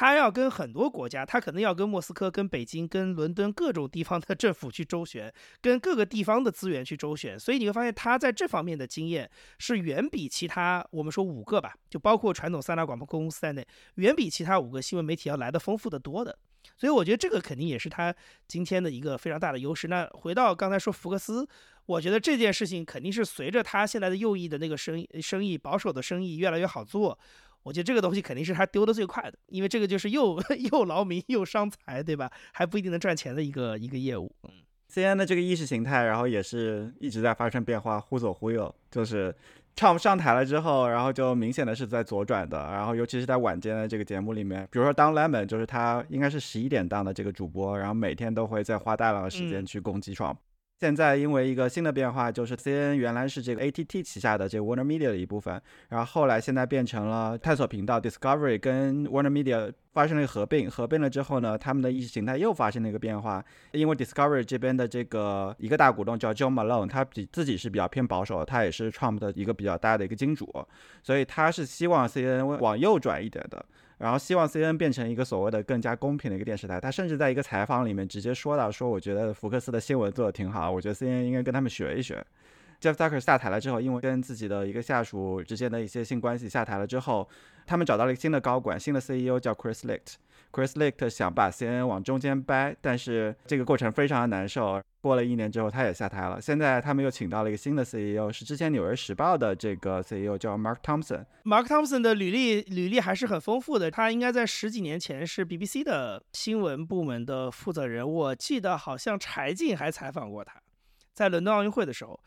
他要跟很多国家，他可能要跟莫斯科、跟北京、跟伦敦各种地方的 政府去周旋，跟各个地方的资源去周旋。所以你会发现，他在这方面的经验是远比其他我们说五个吧，就包括传统三大广播公司在内，远比其他五个新闻媒体要来的丰富的多的。所以我觉得这个肯定也是他今天的一个非常大的优势。那回到刚才说福克斯，我觉得这件事情肯定是随着他现在的右翼的那个生意生意保守的生意越来越好做，我觉得这个东西肯定是他丢的最快的，因为这个就是 又又劳民又伤财，对吧？还不一定能赚钱的一个一个业务。嗯，C N 的这个意识形态，然后也是一直在发生变化，忽左忽右，就是。唱上台了之后，然后就明显的是在左转的，然后尤其是在晚间的这个节目里面，比如说当 Lemon 就是他应该是十一点档的这个主播，然后每天都会在花大量的时间去攻击 Trump。现在因为一个新的变化，就是 C N 原来是这个 A T T 旗下的这个 Warner Media 的一部分，然后后来现在变成了探索频道 Discovery 跟 Warner Media 发生了一个合并，合并了之后呢，他们的意识形态又发生了一个变化，因为 Discovery 这边的这个一个大股东叫 John Malone，他比自己是比较偏保守，他也是 Trump 的一个比较大的一个金主，所以他是希望 C N 往右转一点的。然后希望 C N 变成一个所谓的更加公平的一个电视台。他甚至在一个采访里面直接说到：“说我觉得福克斯的新闻做的挺好，我觉得 C N 应该跟他们学一学。” Jeff Zucker 下台了之后，因为跟自己的一个下属之间的一些性关系下台了之后，他们找到了一个新的高管，新的 CEO 叫 Chris Licht。Chris Licht 想把 CNN 往中间掰，但是这个过程非常的难受。过了一年之后，他也下台了。现在他们又请到了一个新的 CEO，是之前《纽约时报》的这个 CEO，叫 Mark Thompson。Mark Thompson 的履历履历还是很丰富的，他应该在十几年前是 BBC 的新闻部门的负责人。我记得好像柴静还采访过他，在伦敦奥运会的时候。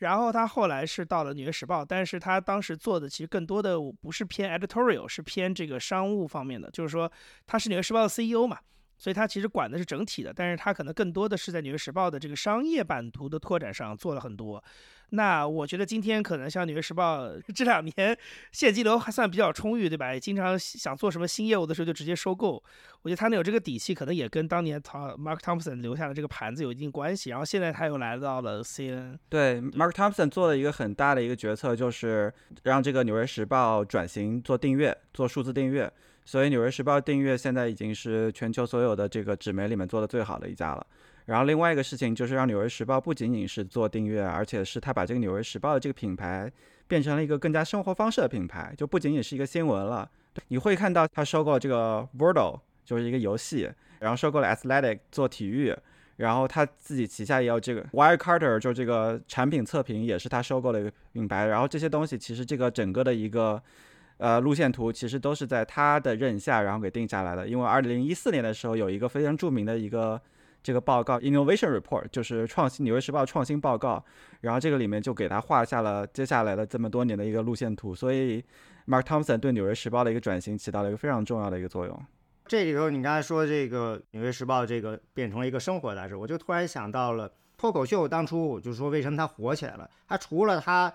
然后他后来是到了《纽约时报》，但是他当时做的其实更多的不是偏 editorial，是偏这个商务方面的，就是说他是《纽约时报》的 CEO 嘛。所以他其实管的是整体的，但是他可能更多的是在《纽约时报》的这个商业版图的拓展上做了很多。那我觉得今天可能像《纽约时报》这两年现金流还算比较充裕，对吧？也经常想做什么新业务的时候就直接收购。我觉得他能有这个底气，可能也跟当年他 Mark Thompson 留下的这个盘子有一定关系。然后现在他又来到了 CNN。对，Mark Thompson 做了一个很大的一个决策，就是让这个《纽约时报》转型做订阅，做数字订阅。所以，《纽约时报》订阅现在已经是全球所有的这个纸媒里面做的最好的一家了。然后，另外一个事情就是让《纽约时报》不仅仅是做订阅，而且是他把这个《纽约时报》的这个品牌变成了一个更加生活方式的品牌，就不仅仅是一个新闻了。你会看到他收购这个 Wordle，就是一个游戏，然后收购了 Athletic 做体育，然后他自己旗下也有这个 Wirecarter，就这个产品测评也是他收购的一个品牌。然后这些东西其实这个整个的一个。呃，路线图其实都是在他的任下，然后给定下来的。因为二零一四年的时候，有一个非常著名的一个这个报告，Innovation Report，就是创新《纽约时报》创新报告。然后这个里面就给他画下了接下来的这么多年的一个路线图。所以，Mark Thompson 对《纽约时报》的一个转型起到了一个非常重要的一个作用。这里头，你刚才说这个《纽约时报》这个变成了一个生活杂志，我就突然想到了脱口秀。当初我就说，为什么它火起来了？它除了它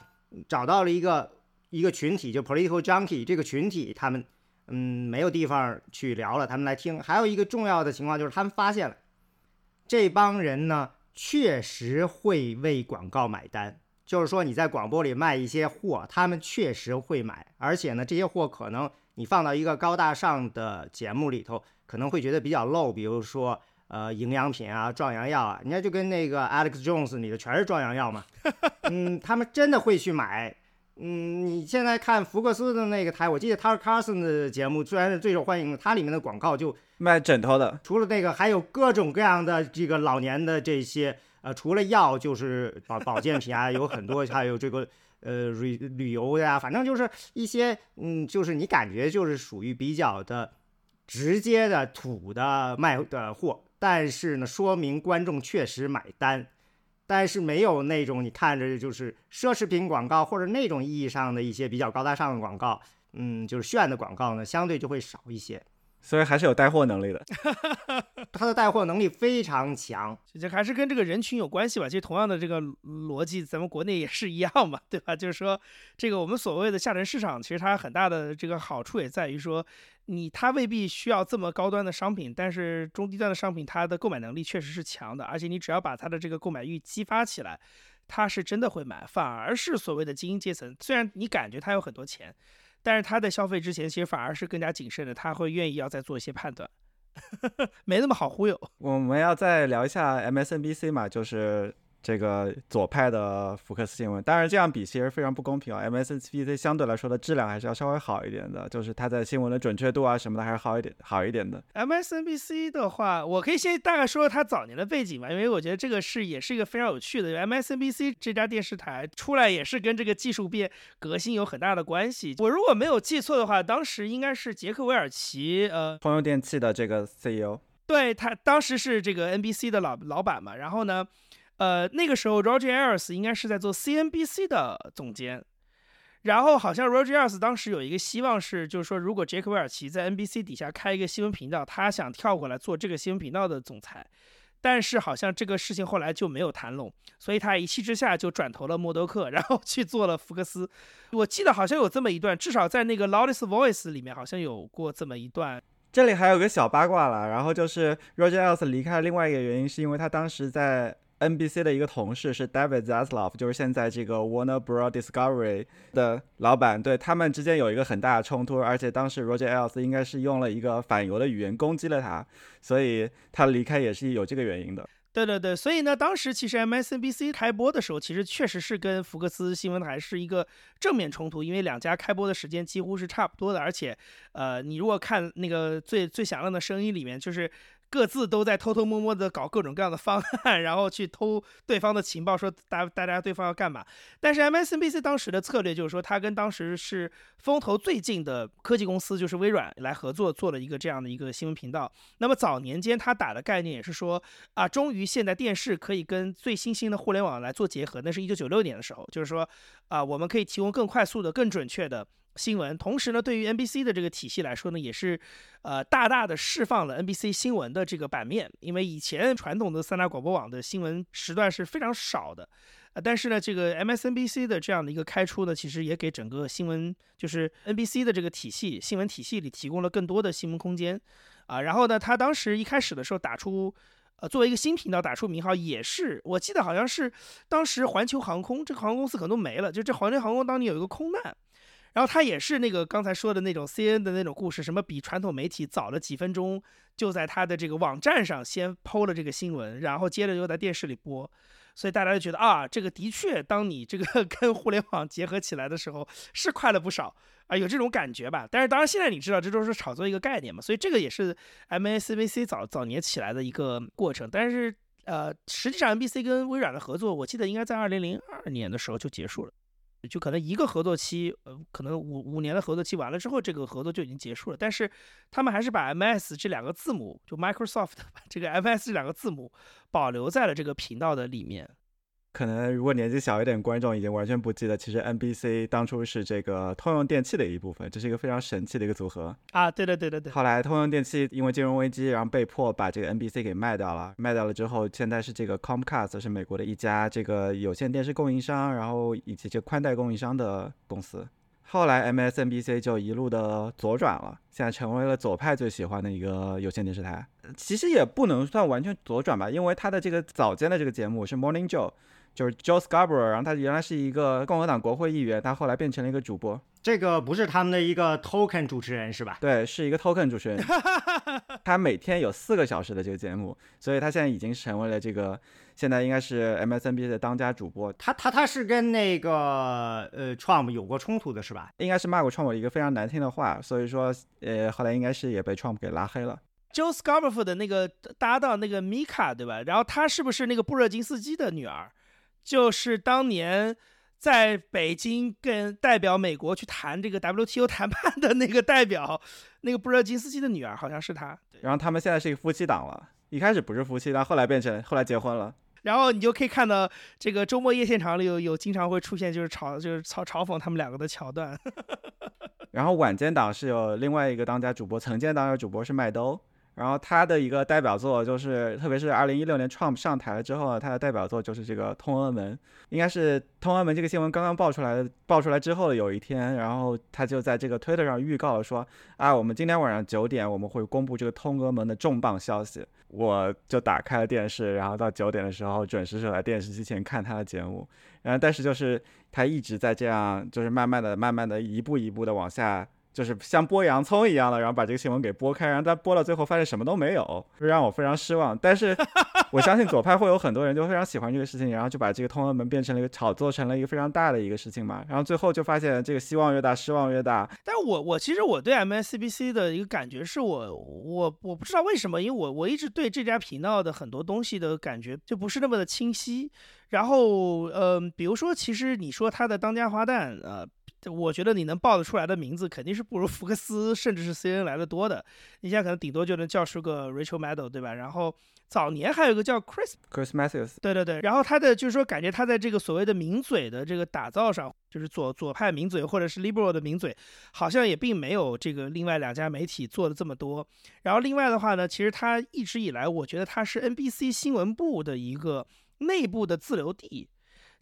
找到了一个。一个群体就 political junkie 这个群体，他们嗯没有地方去聊了，他们来听。还有一个重要的情况就是，他们发现了这帮人呢确实会为广告买单，就是说你在广播里卖一些货，他们确实会买，而且呢这些货可能你放到一个高大上的节目里头，可能会觉得比较 low，比如说呃营养品啊、壮阳药啊，人家就跟那个 Alex Jones 里的全是壮阳药嘛，嗯，他们真的会去买。嗯，你现在看福克斯的那个台，我记得 Tucker Carlson 的节目虽然是最受欢迎的，它里面的广告就卖枕头的。除了那个，还有各种各样的这个老年的这些，呃，除了药就是保保健品啊，有很多，还有这个呃旅旅游呀，反正就是一些，嗯，就是你感觉就是属于比较的直接的土的卖的货，但是呢，说明观众确实买单。但是没有那种你看着就是奢侈品广告或者那种意义上的一些比较高大上的广告，嗯，就是炫的广告呢，相对就会少一些。所以还是有带货能力的，他的带货能力非常强。这还是跟这个人群有关系吧？其实同样的这个逻辑，咱们国内也是一样嘛，对吧？就是说，这个我们所谓的下沉市场，其实它很大的这个好处也在于说，你它未必需要这么高端的商品，但是中低端的商品它的购买能力确实是强的，而且你只要把它的这个购买欲激发起来，他是真的会买。反而是所谓的精英阶层，虽然你感觉他有很多钱。但是他在消费之前，其实反而是更加谨慎的，他会愿意要再做一些判断，没那么好忽悠。我们要再聊一下 MSNBC 嘛，就是。这个左派的福克斯新闻，当然这样比其实非常不公平啊。MSNBC 相对来说的质量还是要稍微好一点的，就是它在新闻的准确度啊什么的还是好一点好一点的。MSNBC 的话，我可以先大概说说它早年的背景吧，因为我觉得这个是也是一个非常有趣的。MSNBC 这家电视台出来也是跟这个技术变革新有很大的关系。我如果没有记错的话，当时应该是杰克韦尔奇，呃，通用电气的这个 CEO，对他当时是这个 NBC 的老老板嘛，然后呢。呃，那个时候 Roger Ailes 应该是在做 CNBC 的总监，然后好像 Roger Ailes 当时有一个希望是，就是说如果杰克韦尔奇在 NBC 底下开一个新闻频道，他想跳过来做这个新闻频道的总裁，但是好像这个事情后来就没有谈拢，所以他一气之下就转投了默多克，然后去做了福克斯。我记得好像有这么一段，至少在那个 Loudest Voice 里面好像有过这么一段。这里还有个小八卦了，然后就是 Roger Ailes 离开另外一个原因是因为他当时在。NBC 的一个同事是 David Zaslav，就是现在这个 Warner Bros Discovery 的老板，对他们之间有一个很大的冲突，而且当时 Roger Ailes 应该是用了一个反犹的语言攻击了他，所以他离开也是有这个原因的。对对对，所以呢，当时其实 MSNBC 开播的时候，其实确实是跟福克斯新闻台是一个正面冲突，因为两家开播的时间几乎是差不多的，而且，呃，你如果看那个最最响亮的声音里面，就是。各自都在偷偷摸摸的搞各种各样的方案，然后去偷对方的情报，说大大家对方要干嘛。但是 MSNBC 当时的策略就是说，他跟当时是风头最近的科技公司，就是微软来合作，做了一个这样的一个新闻频道。那么早年间他打的概念也是说，啊，终于现在电视可以跟最新兴的互联网来做结合。那是一九九六年的时候，就是说，啊，我们可以提供更快速的、更准确的。新闻，同时呢，对于 NBC 的这个体系来说呢，也是，呃，大大的释放了 NBC 新闻的这个版面。因为以前传统的三大广播网的新闻时段是非常少的，呃，但是呢，这个 MSNBC 的这样的一个开出呢，其实也给整个新闻，就是 NBC 的这个体系，新闻体系里提供了更多的新闻空间，啊，然后呢，他当时一开始的时候打出，呃，作为一个新频道打出名号，也是我记得好像是当时环球航空这个航空公司可能都没了，就这环球航空当年有一个空难。然后他也是那个刚才说的那种 C N 的那种故事，什么比传统媒体早了几分钟，就在他的这个网站上先剖了这个新闻，然后接着又在电视里播，所以大家就觉得啊，这个的确，当你这个 跟互联网结合起来的时候，是快了不少啊，有这种感觉吧？但是当然现在你知道，这都是炒作一个概念嘛，所以这个也是 M A C V C 早早年起来的一个过程。但是呃，实际上 MBC 跟微软的合作，我记得应该在二零零二年的时候就结束了。就可能一个合作期，呃，可能五五年的合作期完了之后，这个合作就已经结束了。但是他们还是把 MS 这两个字母，就 Microsoft 把这个 MS 这两个字母保留在了这个频道的里面。可能如果年纪小一点，观众已经完全不记得，其实 NBC 当初是这个通用电器的一部分，这是一个非常神奇的一个组合啊！对对对对对。后来通用电器因为金融危机，然后被迫把这个 NBC 给卖掉了。卖掉了之后，现在是这个 Comcast 是美国的一家这个有线电视供应商，然后以及这宽带供应商的公司。后来 MSNBC 就一路的左转了，现在成为了左派最喜欢的一个有线电视台。其实也不能算完全左转吧，因为它的这个早间的这个节目是 Morning Joe。就是 Joe Scarborough，然后他原来是一个共和党国会议员，他后来变成了一个主播。这个不是他们的一个 token 主持人是吧？对，是一个 token 主持人。他每天有四个小时的这个节目，所以他现在已经成为了这个，现在应该是 MSNBC 的当家主播。他他他是跟那个呃 Trump 有过冲突的是吧？应该是骂过 Trump 一个非常难听的话，所以说呃后来应该是也被 Trump 给拉黑了。Joe Scarborough 的那个搭档那个 Mika 对吧？然后他是不是那个布热津斯基的女儿？就是当年在北京跟代表美国去谈这个 WTO 谈判的那个代表，那个布热津斯基的女儿好像是他。然后他们现在是一个夫妻档了，一开始不是夫妻，但后来变成后来结婚了。然后你就可以看到这个周末夜现场里有有经常会出现就是嘲就是嘲嘲讽他们两个的桥段。然后晚间档是有另外一个当家主播，曾经当家主播是麦兜。然后他的一个代表作就是，特别是二零一六年 Trump 上台了之后，他的代表作就是这个通俄门，应该是通俄门这个新闻刚刚爆出来，爆出来之后的有一天，然后他就在这个 Twitter 上预告了说，啊，我们今天晚上九点我们会公布这个通俄门的重磅消息，我就打开了电视，然后到九点的时候准时守在电视机前看他的节目，然后但是就是他一直在这样，就是慢慢的、慢慢的、一步一步的往下。就是像剥洋葱一样的，然后把这个新闻给剥开，然后他剥到最后发现什么都没有，就让我非常失望。但是 我相信左派会有很多人就非常喜欢这个事情，然后就把这个通俄门变成了一个炒作成了一个非常大的一个事情嘛。然后最后就发现这个希望越大，失望越大。但我我其实我对 MSCBC 的一个感觉是我我我不知道为什么，因为我我一直对这家频道的很多东西的感觉就不是那么的清晰。然后呃，比如说其实你说他的当家花旦呃。我觉得你能报得出来的名字肯定是不如福克斯甚至是 C N 来的多的。你现在可能顶多就能叫出个 Rachel Maddow，对吧？然后早年还有一个叫 Chris Chris Matthews，对对对。然后他的就是说，感觉他在这个所谓的名嘴的这个打造上，就是左左派名嘴或者是 liberal 的名嘴，好像也并没有这个另外两家媒体做的这么多。然后另外的话呢，其实他一直以来，我觉得他是 N B C 新闻部的一个内部的自留地。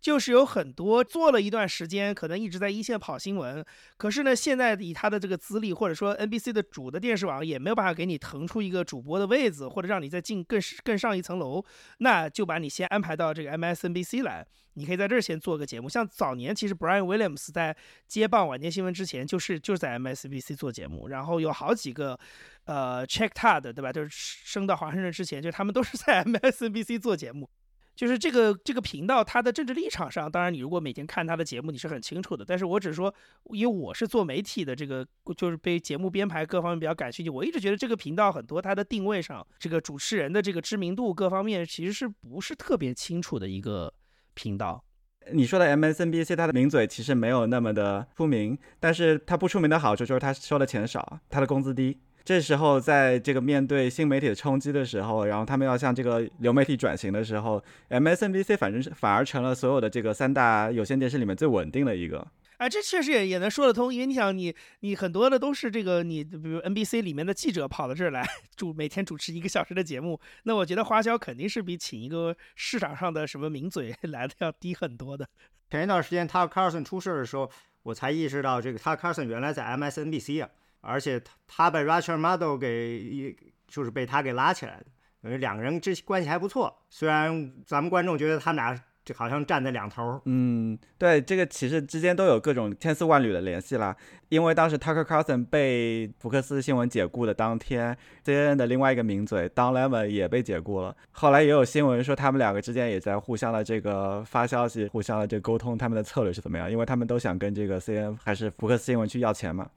就是有很多做了一段时间，可能一直在一线跑新闻，可是呢，现在以他的这个资历，或者说 NBC 的主的电视网也没有办法给你腾出一个主播的位子，或者让你再进更更上一层楼，那就把你先安排到这个 MSNBC 来，你可以在这儿先做个节目。像早年其实 Brian Williams 在接棒晚间新闻之前，就是就是在 MSNBC 做节目，然后有好几个呃 Check Todd 对吧，就是升到华盛顿之前，就他们都是在 MSNBC 做节目。就是这个这个频道，它的政治立场上，当然你如果每天看他的节目，你是很清楚的。但是我只说，因为我是做媒体的，这个就是被节目编排各方面比较感兴趣。我一直觉得这个频道很多它的定位上，这个主持人的这个知名度各方面，其实是不是特别清楚的一个频道。你说的 MSNBC，它的名嘴其实没有那么的出名，但是它不出名的好处就是它收的钱少，它的工资低。这时候，在这个面对新媒体的冲击的时候，然后他们要向这个流媒体转型的时候，MSNBC 反正是反而成了所有的这个三大有线电视里面最稳定的一个。啊，这确实也也能说得通，因为你想，你你很多的都是这个，你比如 NBC 里面的记者跑到这儿来主每天主持一个小时的节目，那我觉得花销肯定是比请一个市场上的什么名嘴 来的要低很多的。前一段时间 Tucker Carlson 出事的时候，我才意识到这个 Tucker Carlson 原来在 MSNBC 啊。而且他他被 Rachel Maddow 给，就是被他给拉起来的，因为两个人这关系还不错。虽然咱们观众觉得他们俩就好像站在两头。嗯，对，这个其实之间都有各种千丝万缕的联系啦。因为当时 Tucker Carlson 被福克斯新闻解雇的当天，CNN 的另外一个名嘴 Don Lemon 也被解雇了。后来也有新闻说他们两个之间也在互相的这个发消息，互相的这沟通他们的策略是怎么样，因为他们都想跟这个 CNN 还是福克斯新闻去要钱嘛。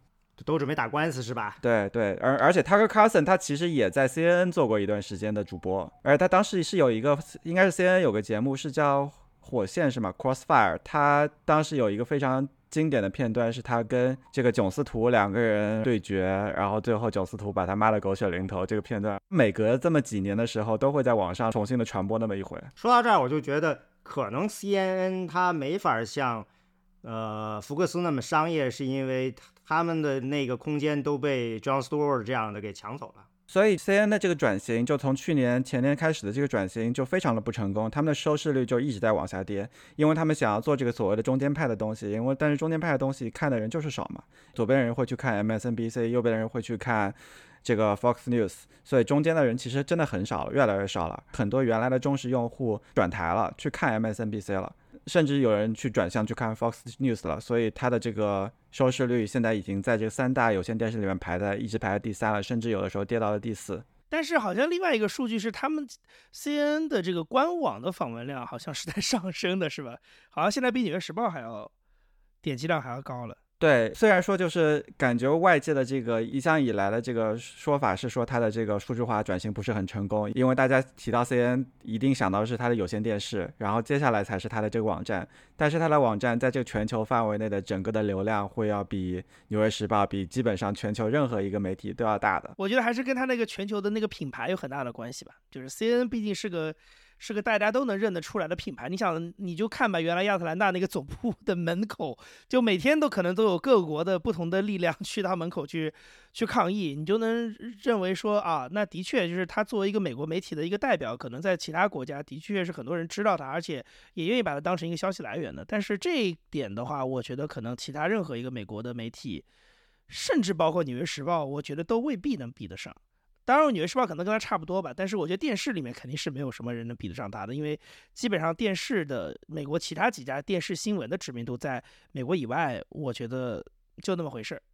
都准备打官司是吧？对对，而而且 Tucker Carlson 他其实也在 CNN 做过一段时间的主播，而他当时是有一个，应该是 CNN 有个节目是叫火线是吗？Crossfire，他当时有一个非常经典的片段，是他跟这个囧司图两个人对决，然后最后囧司图把他骂的狗血淋头。这个片段每隔这么几年的时候，都会在网上重新的传播那么一回。说到这儿，我就觉得可能 CNN 它没法像呃福克斯那么商业，是因为它。他们的那个空间都被 John Stewart 这样的给抢走了，所以 C N 的这个转型就从去年前年开始的这个转型就非常的不成功，他们的收视率就一直在往下跌，因为他们想要做这个所谓的中间派的东西，因为但是中间派的东西看的人就是少嘛，左边的人会去看 M S N B C，右边的人会去看这个 Fox News，所以中间的人其实真的很少了，越来越少了，很多原来的忠实用户转台了，去看 M S N B C 了。甚至有人去转向去看 Fox News 了，所以它的这个收视率现在已经在这三大有线电视里面排在一直排在第三了，甚至有的时候跌到了第四。但是好像另外一个数据是，他们 CNN 的这个官网的访问量好像是在上升的，是吧？好像现在比纽约时报还要点击量还要高了。对，虽然说就是感觉外界的这个一向以来的这个说法是说它的这个数字化转型不是很成功，因为大家提到 C N 一定想到是它的有线电视，然后接下来才是它的这个网站，但是它的网站在这个全球范围内的整个的流量会要比纽约时报比基本上全球任何一个媒体都要大的。我觉得还是跟它那个全球的那个品牌有很大的关系吧，就是 C N 毕竟是个。是个大家都能认得出来的品牌，你想，你就看吧，原来亚特兰大那个总部的门口，就每天都可能都有各国的不同的力量 去到门口去去抗议，你就能认为说啊，那的确就是他作为一个美国媒体的一个代表，可能在其他国家的确是很多人知道他，而且也愿意把他当成一个消息来源的。但是这一点的话，我觉得可能其他任何一个美国的媒体，甚至包括《纽约时报》，我觉得都未必能比得上。当然，纽约时报可能跟他差不多吧，但是我觉得电视里面肯定是没有什么人能比得上他的，因为基本上电视的美国其他几家电视新闻的知名度，在美国以外，我觉得就那么回事儿。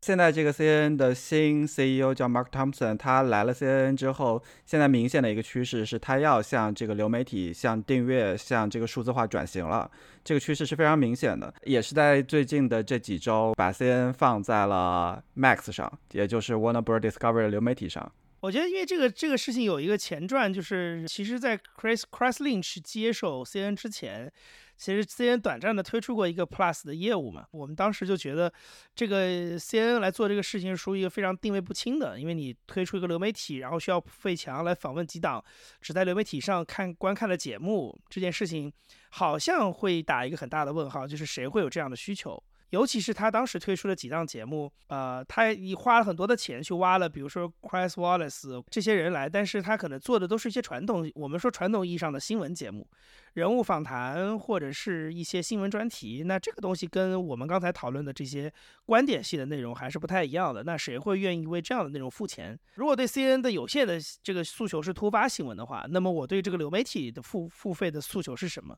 现在这个 CNN 的新 CEO 叫 Mark Thompson，他来了 CNN 之后，现在明显的一个趋势是他要向这个流媒体、向订阅、向这个数字化转型了。这个趋势是非常明显的，也是在最近的这几周把 CNN 放在了 Max 上，也就是 Warner Bros Discovery 的流媒体上。我觉得，因为这个这个事情有一个前传，就是其实在 Chris Chris Lynch 接手 CNN 之前。其实 C N 短暂的推出过一个 Plus 的业务嘛，我们当时就觉得这个 C N 来做这个事情是属于一个非常定位不清的，因为你推出一个流媒体，然后需要费墙来访问几档只在流媒体上看观看的节目，这件事情好像会打一个很大的问号，就是谁会有这样的需求？尤其是他当时推出的几档节目，呃，他也花了很多的钱去挖了，比如说 Chris Wallace 这些人来，但是他可能做的都是一些传统，我们说传统意义上的新闻节目。人物访谈或者是一些新闻专题，那这个东西跟我们刚才讨论的这些观点系的内容还是不太一样的。那谁会愿意为这样的内容付钱？如果对 CNN 的有限的这个诉求是突发新闻的话，那么我对这个流媒体的付付费的诉求是什么？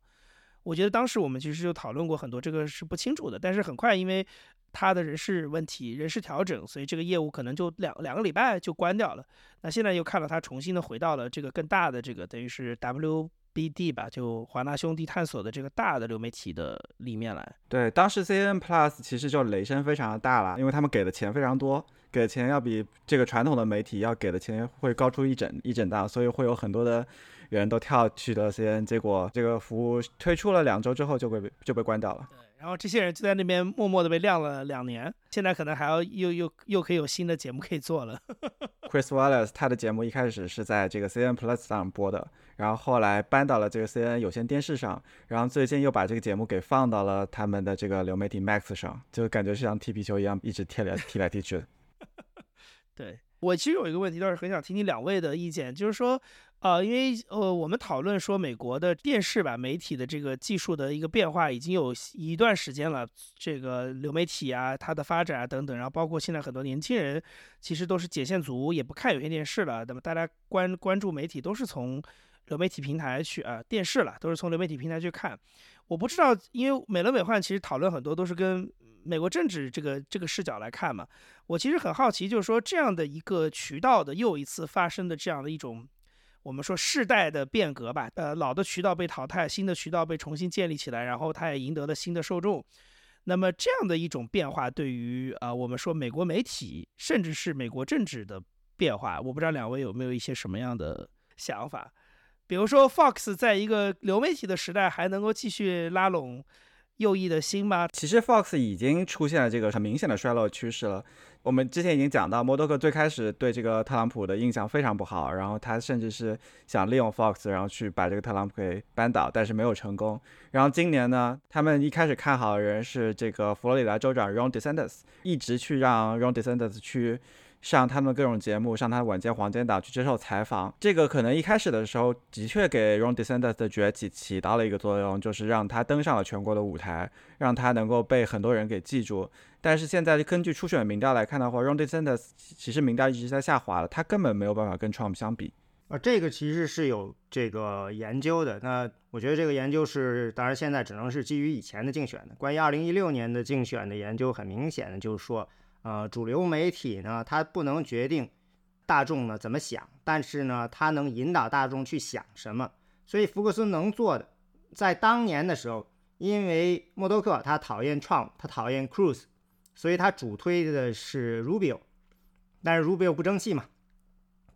我觉得当时我们其实就讨论过很多，这个是不清楚的。但是很快，因为他的人事问题、人事调整，所以这个业务可能就两两个礼拜就关掉了。那现在又看到他重新的回到了这个更大的这个，等于是 W。BD 吧，就华纳兄弟探索的这个大的流媒体的里面来。对，当时 CN Plus 其实就雷声非常的大了，因为他们给的钱非常多，给的钱要比这个传统的媒体要给的钱会高出一整一整档，所以会有很多的人都跳去了 CNN，结果这个服务推出了两周之后就被就被关掉了。然后这些人就在那边默默的被晾了两年，现在可能还要又又又可以有新的节目可以做了。Chris Wallace 他的节目一开始是在这个 CNN Plus 上播的，然后后来搬到了这个 CNN 有线电视上，然后最近又把这个节目给放到了他们的这个流媒体 Max 上，就感觉是像踢皮球一样，一直踢来踢来踢去的。对我其实有一个问题，倒是很想听听两位的意见，就是说。呃，因为呃，我们讨论说美国的电视吧媒体的这个技术的一个变化已经有一段时间了，这个流媒体啊，它的发展啊等等，然后包括现在很多年轻人其实都是解线族，也不看有线电视了，那么大家关关注媒体都是从流媒体平台去啊电视了，都是从流媒体平台去看。我不知道，因为美轮美奂其实讨论很多都是跟美国政治这个这个视角来看嘛。我其实很好奇，就是说这样的一个渠道的又一次发生的这样的一种。我们说世代的变革吧，呃，老的渠道被淘汰，新的渠道被重新建立起来，然后它也赢得了新的受众。那么这样的一种变化，对于啊，我们说美国媒体，甚至是美国政治的变化，我不知道两位有没有一些什么样的想法？比如说，Fox 在一个流媒体的时代，还能够继续拉拢右翼的心吗？其实 Fox 已经出现了这个很明显的衰落趋势了。我们之前已经讲到，默多克最开始对这个特朗普的印象非常不好，然后他甚至是想利用 Fox，然后去把这个特朗普给扳倒，但是没有成功。然后今年呢，他们一开始看好的人是这个佛罗里达州长 Ron DeSantis，一直去让 Ron DeSantis 去。上他们各种节目，上他晚间黄金档去接受采访，这个可能一开始的时候的确给 Ron DeSantis 的崛起起到了一个作用，就是让他登上了全国的舞台，让他能够被很多人给记住。但是现在根据初选民调来看的话，Ron DeSantis 其实民调一直在下滑了，他根本没有办法跟 Trump 相比。啊，这个其实是有这个研究的。那我觉得这个研究是，当然现在只能是基于以前的竞选的。关于2016年的竞选的研究，很明显的就是说。呃，主流媒体呢，它不能决定大众呢怎么想，但是呢，它能引导大众去想什么。所以福克斯能做的，在当年的时候，因为默多克他讨厌 Trump，他讨厌 Cruz，所以他主推的是 Rubio，但是 Rubio 不争气嘛，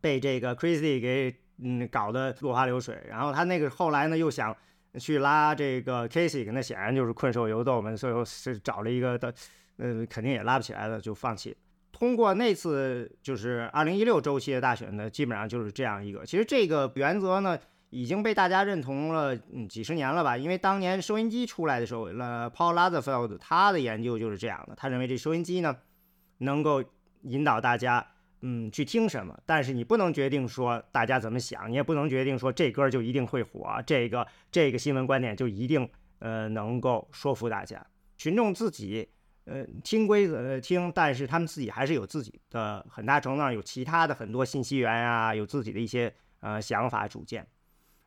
被这个 Crazy 给嗯搞得落花流水。然后他那个后来呢又想去拉这个 Casey，那显然就是困兽犹斗嘛，最后是找了一个的。呃，肯定也拉不起来了，就放弃。通过那次就是二零一六周期的大选呢，基本上就是这样一个。其实这个原则呢，已经被大家认同了嗯几十年了吧？因为当年收音机出来的时候，呃，Paul Lazarsfeld 他的研究就是这样的。他认为这收音机呢，能够引导大家嗯去听什么，但是你不能决定说大家怎么想，你也不能决定说这歌就一定会火，这个这个新闻观点就一定呃能够说服大家，群众自己。呃，听规则听，但是他们自己还是有自己的很大程度上有其他的很多信息源啊，有自己的一些呃想法主见。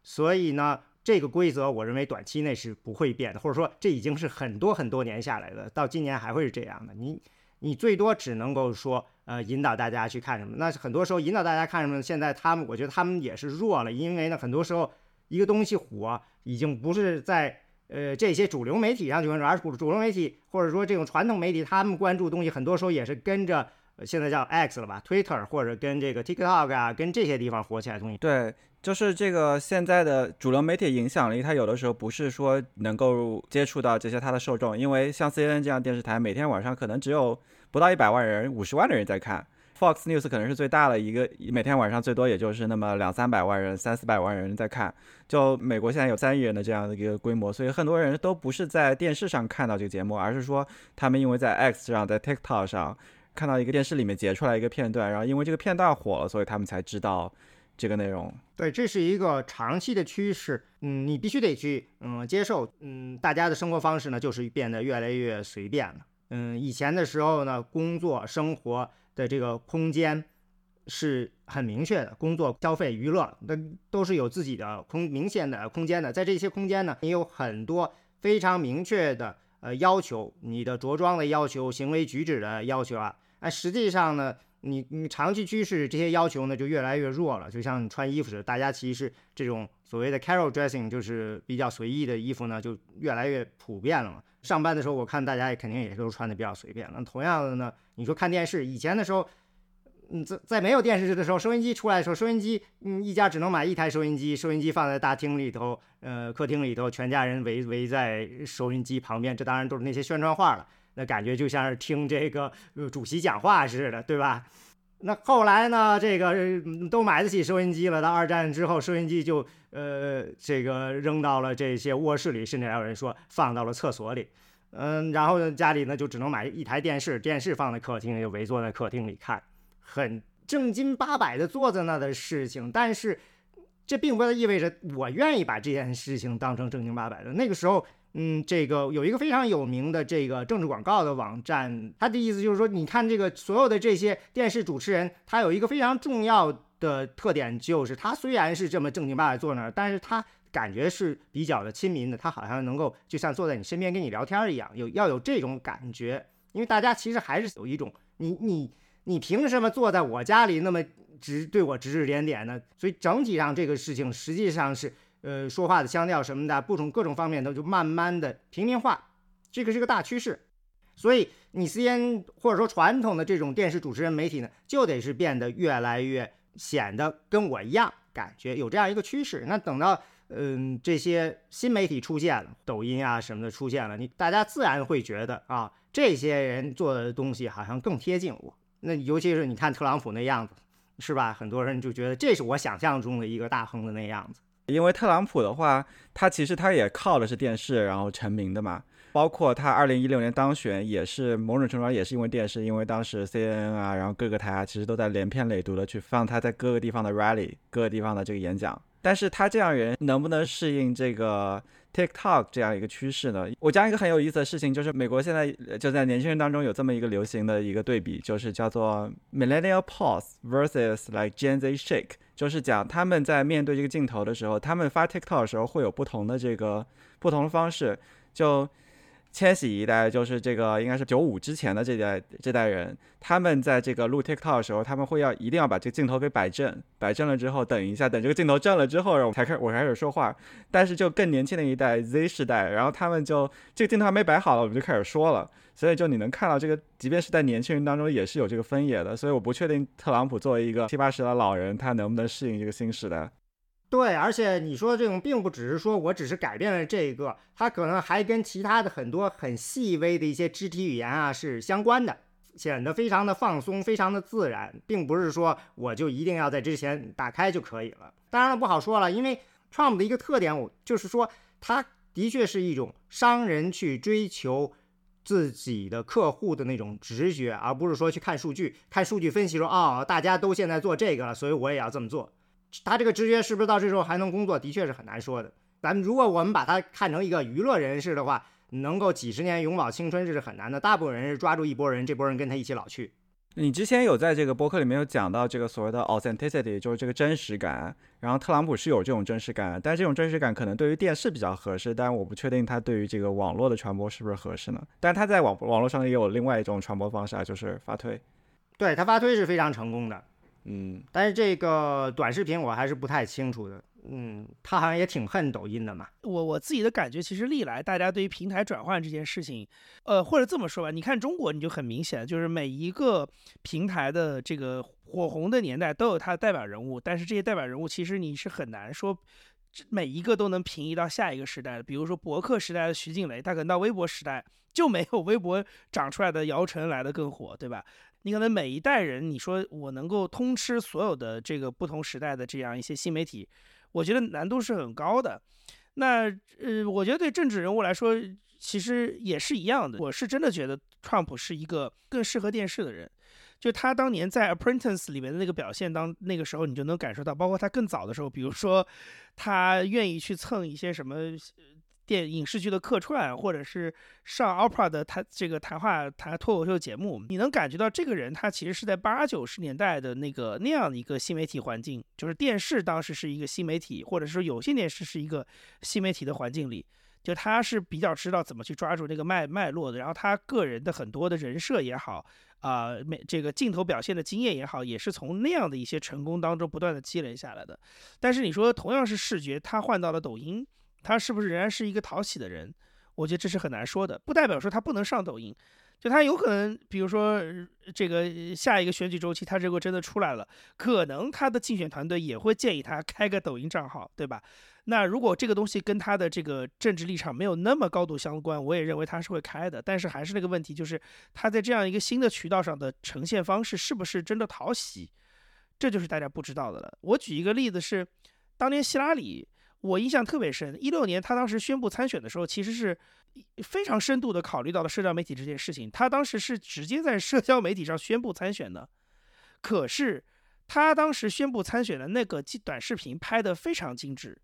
所以呢，这个规则我认为短期内是不会变的，或者说这已经是很多很多年下来的，到今年还会是这样的。你你最多只能够说呃引导大家去看什么，那很多时候引导大家看什么？现在他们我觉得他们也是弱了，因为呢很多时候一个东西火已经不是在。呃，这些主流媒体上去关注，而主主流媒体或者说这种传统媒体，他们关注东西很多时候也是跟着现在叫 X 了吧，Twitter 或者跟这个 TikTok 啊，跟这些地方火起来的东西。对，就是这个现在的主流媒体影响力，它有的时候不是说能够接触到这些它的受众，因为像 CNN 这样电视台，每天晚上可能只有不到一百万人、五十万的人在看。Fox News 可能是最大的一个，每天晚上最多也就是那么两三百万人、三四百万人在看。就美国现在有三亿人的这样的一个规模，所以很多人都不是在电视上看到这个节目，而是说他们因为在 X 上、在 TikTok 上看到一个电视里面截出来一个片段，然后因为这个片段火了，所以他们才知道这个内容。对，这是一个长期的趋势。嗯，你必须得去嗯接受。嗯，大家的生活方式呢，就是变得越来越随便了。嗯，以前的时候呢，工作生活的这个空间是很明确的，工作、消费、娱乐，那都是有自己的空明显的空间的。在这些空间呢，你有很多非常明确的呃要求，你的着装的要求、行为举止的要求啊。哎，实际上呢，你你长期趋势这些要求呢就越来越弱了。就像你穿衣服似的，大家其实这种所谓的 casual dressing 就是比较随意的衣服呢，就越来越普遍了嘛。上班的时候，我看大家也肯定也都穿的比较随便。那同样的呢，你说看电视，以前的时候，嗯，在在没有电视的时候，收音机出来的时候，收音机，嗯，一家只能买一台收音机，收音机放在大厅里头，呃，客厅里头，全家人围围在收音机旁边，这当然都是那些宣传画了，那感觉就像是听这个主席讲话似的，对吧？那后来呢？这个都买得起收音机了。到二战之后，收音机就呃这个扔到了这些卧室里，甚至还有人说放到了厕所里。嗯，然后呢，家里呢就只能买一台电视，电视放在客厅，就围坐在客厅里看，很正经八百的坐在那的事情。但是这并不意味着我愿意把这件事情当成正经八百的。那个时候。嗯，这个有一个非常有名的这个政治广告的网站，他的意思就是说，你看这个所有的这些电视主持人，他有一个非常重要的特点，就是他虽然是这么正经八百坐那儿，但是他感觉是比较的亲民的，他好像能够就像坐在你身边跟你聊天一样，有要有这种感觉，因为大家其实还是有一种，你你你凭什么坐在我家里那么指对我指指点点呢？所以整体上这个事情实际上是。呃，说话的腔调什么的，不同各种方面都就慢慢的平民化，这个是个大趋势。所以你 C N 或者说传统的这种电视主持人媒体呢，就得是变得越来越显得跟我一样，感觉有这样一个趋势。那等到嗯这些新媒体出现了，抖音啊什么的出现了，你大家自然会觉得啊，这些人做的东西好像更贴近我。那尤其是你看特朗普那样子，是吧？很多人就觉得这是我想象中的一个大亨的那样子。因为特朗普的话，他其实他也靠的是电视，然后成名的嘛。包括他二零一六年当选，也是某种程度上也是因为电视，因为当时 CNN 啊，然后各个台啊，其实都在连篇累牍的去放他在各个地方的 rally，各个地方的这个演讲。但是他这样人能不能适应这个 TikTok 这样一个趋势呢？我讲一个很有意思的事情，就是美国现在就在年轻人当中有这么一个流行的一个对比，就是叫做 Millennial Pause versus like Gen Z Shake，就是讲他们在面对这个镜头的时候，他们发 TikTok 的时候会有不同的这个不同的方式，就。千禧一代就是这个，应该是九五之前的这代这代人，他们在这个录 TikTok 的时候，他们会要一定要把这个镜头给摆正，摆正了之后，等一下，等这个镜头正了之后，然后才开我开始说话。但是就更年轻的一代 Z 世代，然后他们就这个镜头还没摆好了，我们就开始说了。所以就你能看到这个，即便是在年轻人当中也是有这个分野的。所以我不确定特朗普作为一个七八十的老人，他能不能适应这个新时代。对，而且你说这种并不只是说我只是改变了这个，它可能还跟其他的很多很细微的一些肢体语言啊是相关的，显得非常的放松，非常的自然，并不是说我就一定要在之前打开就可以了。当然了，不好说了，因为 Trump 的一个特点，我就是说，他的确是一种商人去追求自己的客户的那种直觉，而不是说去看数据，看数据分析说，哦，大家都现在做这个了，所以我也要这么做。他这个直觉是不是到这时候还能工作，的确是很难说的。咱们如果我们把他看成一个娱乐人士的话，能够几十年永葆青春这是很难的。大部分人是抓住一波人，这波人跟他一起老去。你之前有在这个博客里面有讲到这个所谓的 authenticity，就是这个真实感。然后特朗普是有这种真实感，但这种真实感可能对于电视比较合适，但是我不确定他对于这个网络的传播是不是合适呢？但是他在网网络上也有另外一种传播方式啊，就是发推。对他发推是非常成功的。嗯，但是这个短视频我还是不太清楚的。嗯，他好像也挺恨抖音的嘛。我我自己的感觉，其实历来大家对于平台转换这件事情，呃，或者这么说吧，你看中国，你就很明显，就是每一个平台的这个火红的年代都有它的代表人物，但是这些代表人物其实你是很难说每一个都能平移到下一个时代的。比如说博客时代的徐静蕾，他可能到微博时代就没有微博长出来的姚晨来的更火，对吧？你可能每一代人，你说我能够通吃所有的这个不同时代的这样一些新媒体，我觉得难度是很高的。那呃，我觉得对政治人物来说，其实也是一样的。我是真的觉得 Trump 是一个更适合电视的人。就他当年在《Apprentice》里面的那个表现，当那个时候你就能感受到，包括他更早的时候，比如说他愿意去蹭一些什么电影视剧的客串，或者是上 Opera 的谈这个谈话谈脱口秀节目，你能感觉到这个人他其实是在八九十年代的那个那样的一个新媒体环境，就是电视当时是一个新媒体，或者说有线电视是一个新媒体的环境里。就他是比较知道怎么去抓住这个脉脉络的，然后他个人的很多的人设也好，啊，每这个镜头表现的经验也好，也是从那样的一些成功当中不断的积累下来的。但是你说同样是视觉，他换到了抖音，他是不是仍然是一个讨喜的人？我觉得这是很难说的，不代表说他不能上抖音。就他有可能，比如说这个下一个选举周期，他如果真的出来了，可能他的竞选团队也会建议他开个抖音账号，对吧？那如果这个东西跟他的这个政治立场没有那么高度相关，我也认为他是会开的。但是还是那个问题，就是他在这样一个新的渠道上的呈现方式是不是真的讨喜，这就是大家不知道的了。我举一个例子是，当年希拉里，我印象特别深，一六年他当时宣布参选的时候，其实是非常深度的考虑到了社交媒体这件事情。他当时是直接在社交媒体上宣布参选的，可是他当时宣布参选的那个短视频拍得非常精致。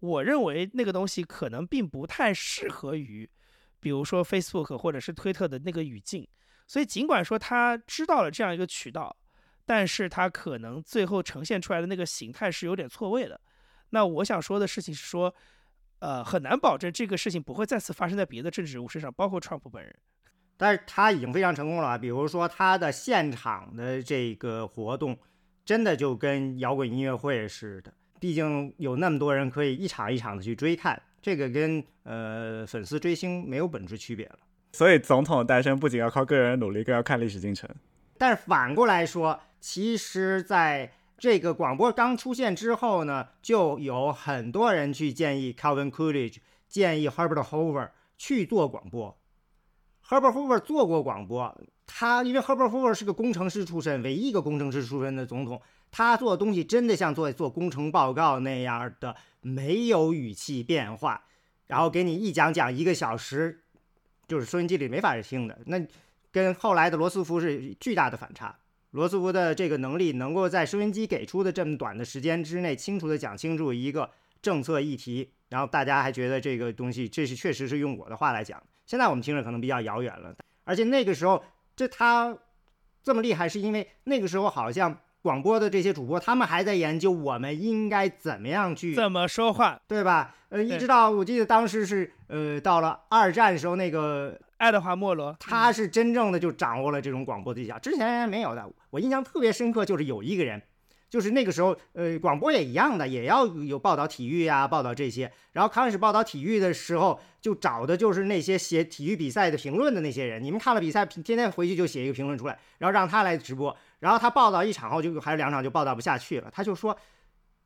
我认为那个东西可能并不太适合于，比如说 Facebook 或者是推特的那个语境，所以尽管说他知道了这样一个渠道，但是他可能最后呈现出来的那个形态是有点错位的。那我想说的事情是说，呃，很难保证这个事情不会再次发生在别的政治人物身上，包括 Trump 本人。但是他已经非常成功了，比如说他的现场的这个活动，真的就跟摇滚音乐会似的。毕竟有那么多人可以一场一场的去追看，这个跟呃粉丝追星没有本质区别了。所以总统诞生不仅要靠个人努力，更要看历史进程。但是反过来说，其实在这个广播刚出现之后呢，就有很多人去建议 Calvin Coolidge，建议 Herbert Hoover 去做广播。Herbert Hoover 做过广播，他因为 Herbert Hoover 是个工程师出身，唯一一个工程师出身的总统。他做东西真的像做做工程报告那样的，没有语气变化，然后给你一讲讲一个小时，就是收音机里没法听的。那跟后来的罗斯福是巨大的反差。罗斯福的这个能力，能够在收音机给出的这么短的时间之内，清楚的讲清楚一个政策议题，然后大家还觉得这个东西，这是确实是用我的话来讲。现在我们听着可能比较遥远了，而且那个时候，这他这么厉害，是因为那个时候好像。广播的这些主播，他们还在研究我们应该怎么样去怎么说话，对吧？呃，一直到我记得当时是呃，到了二战时候，那个爱德华·莫罗，他是真正的就掌握了这种广播技巧，之前没有的。我印象特别深刻，就是有一个人。就是那个时候，呃，广播也一样的，也要有报道体育呀，报道这些。然后开始报道体育的时候，就找的就是那些写体育比赛的评论的那些人。你们看了比赛，天天回去就写一个评论出来，然后让他来直播。然后他报道一场后，就还有两场就报道不下去了。他就说，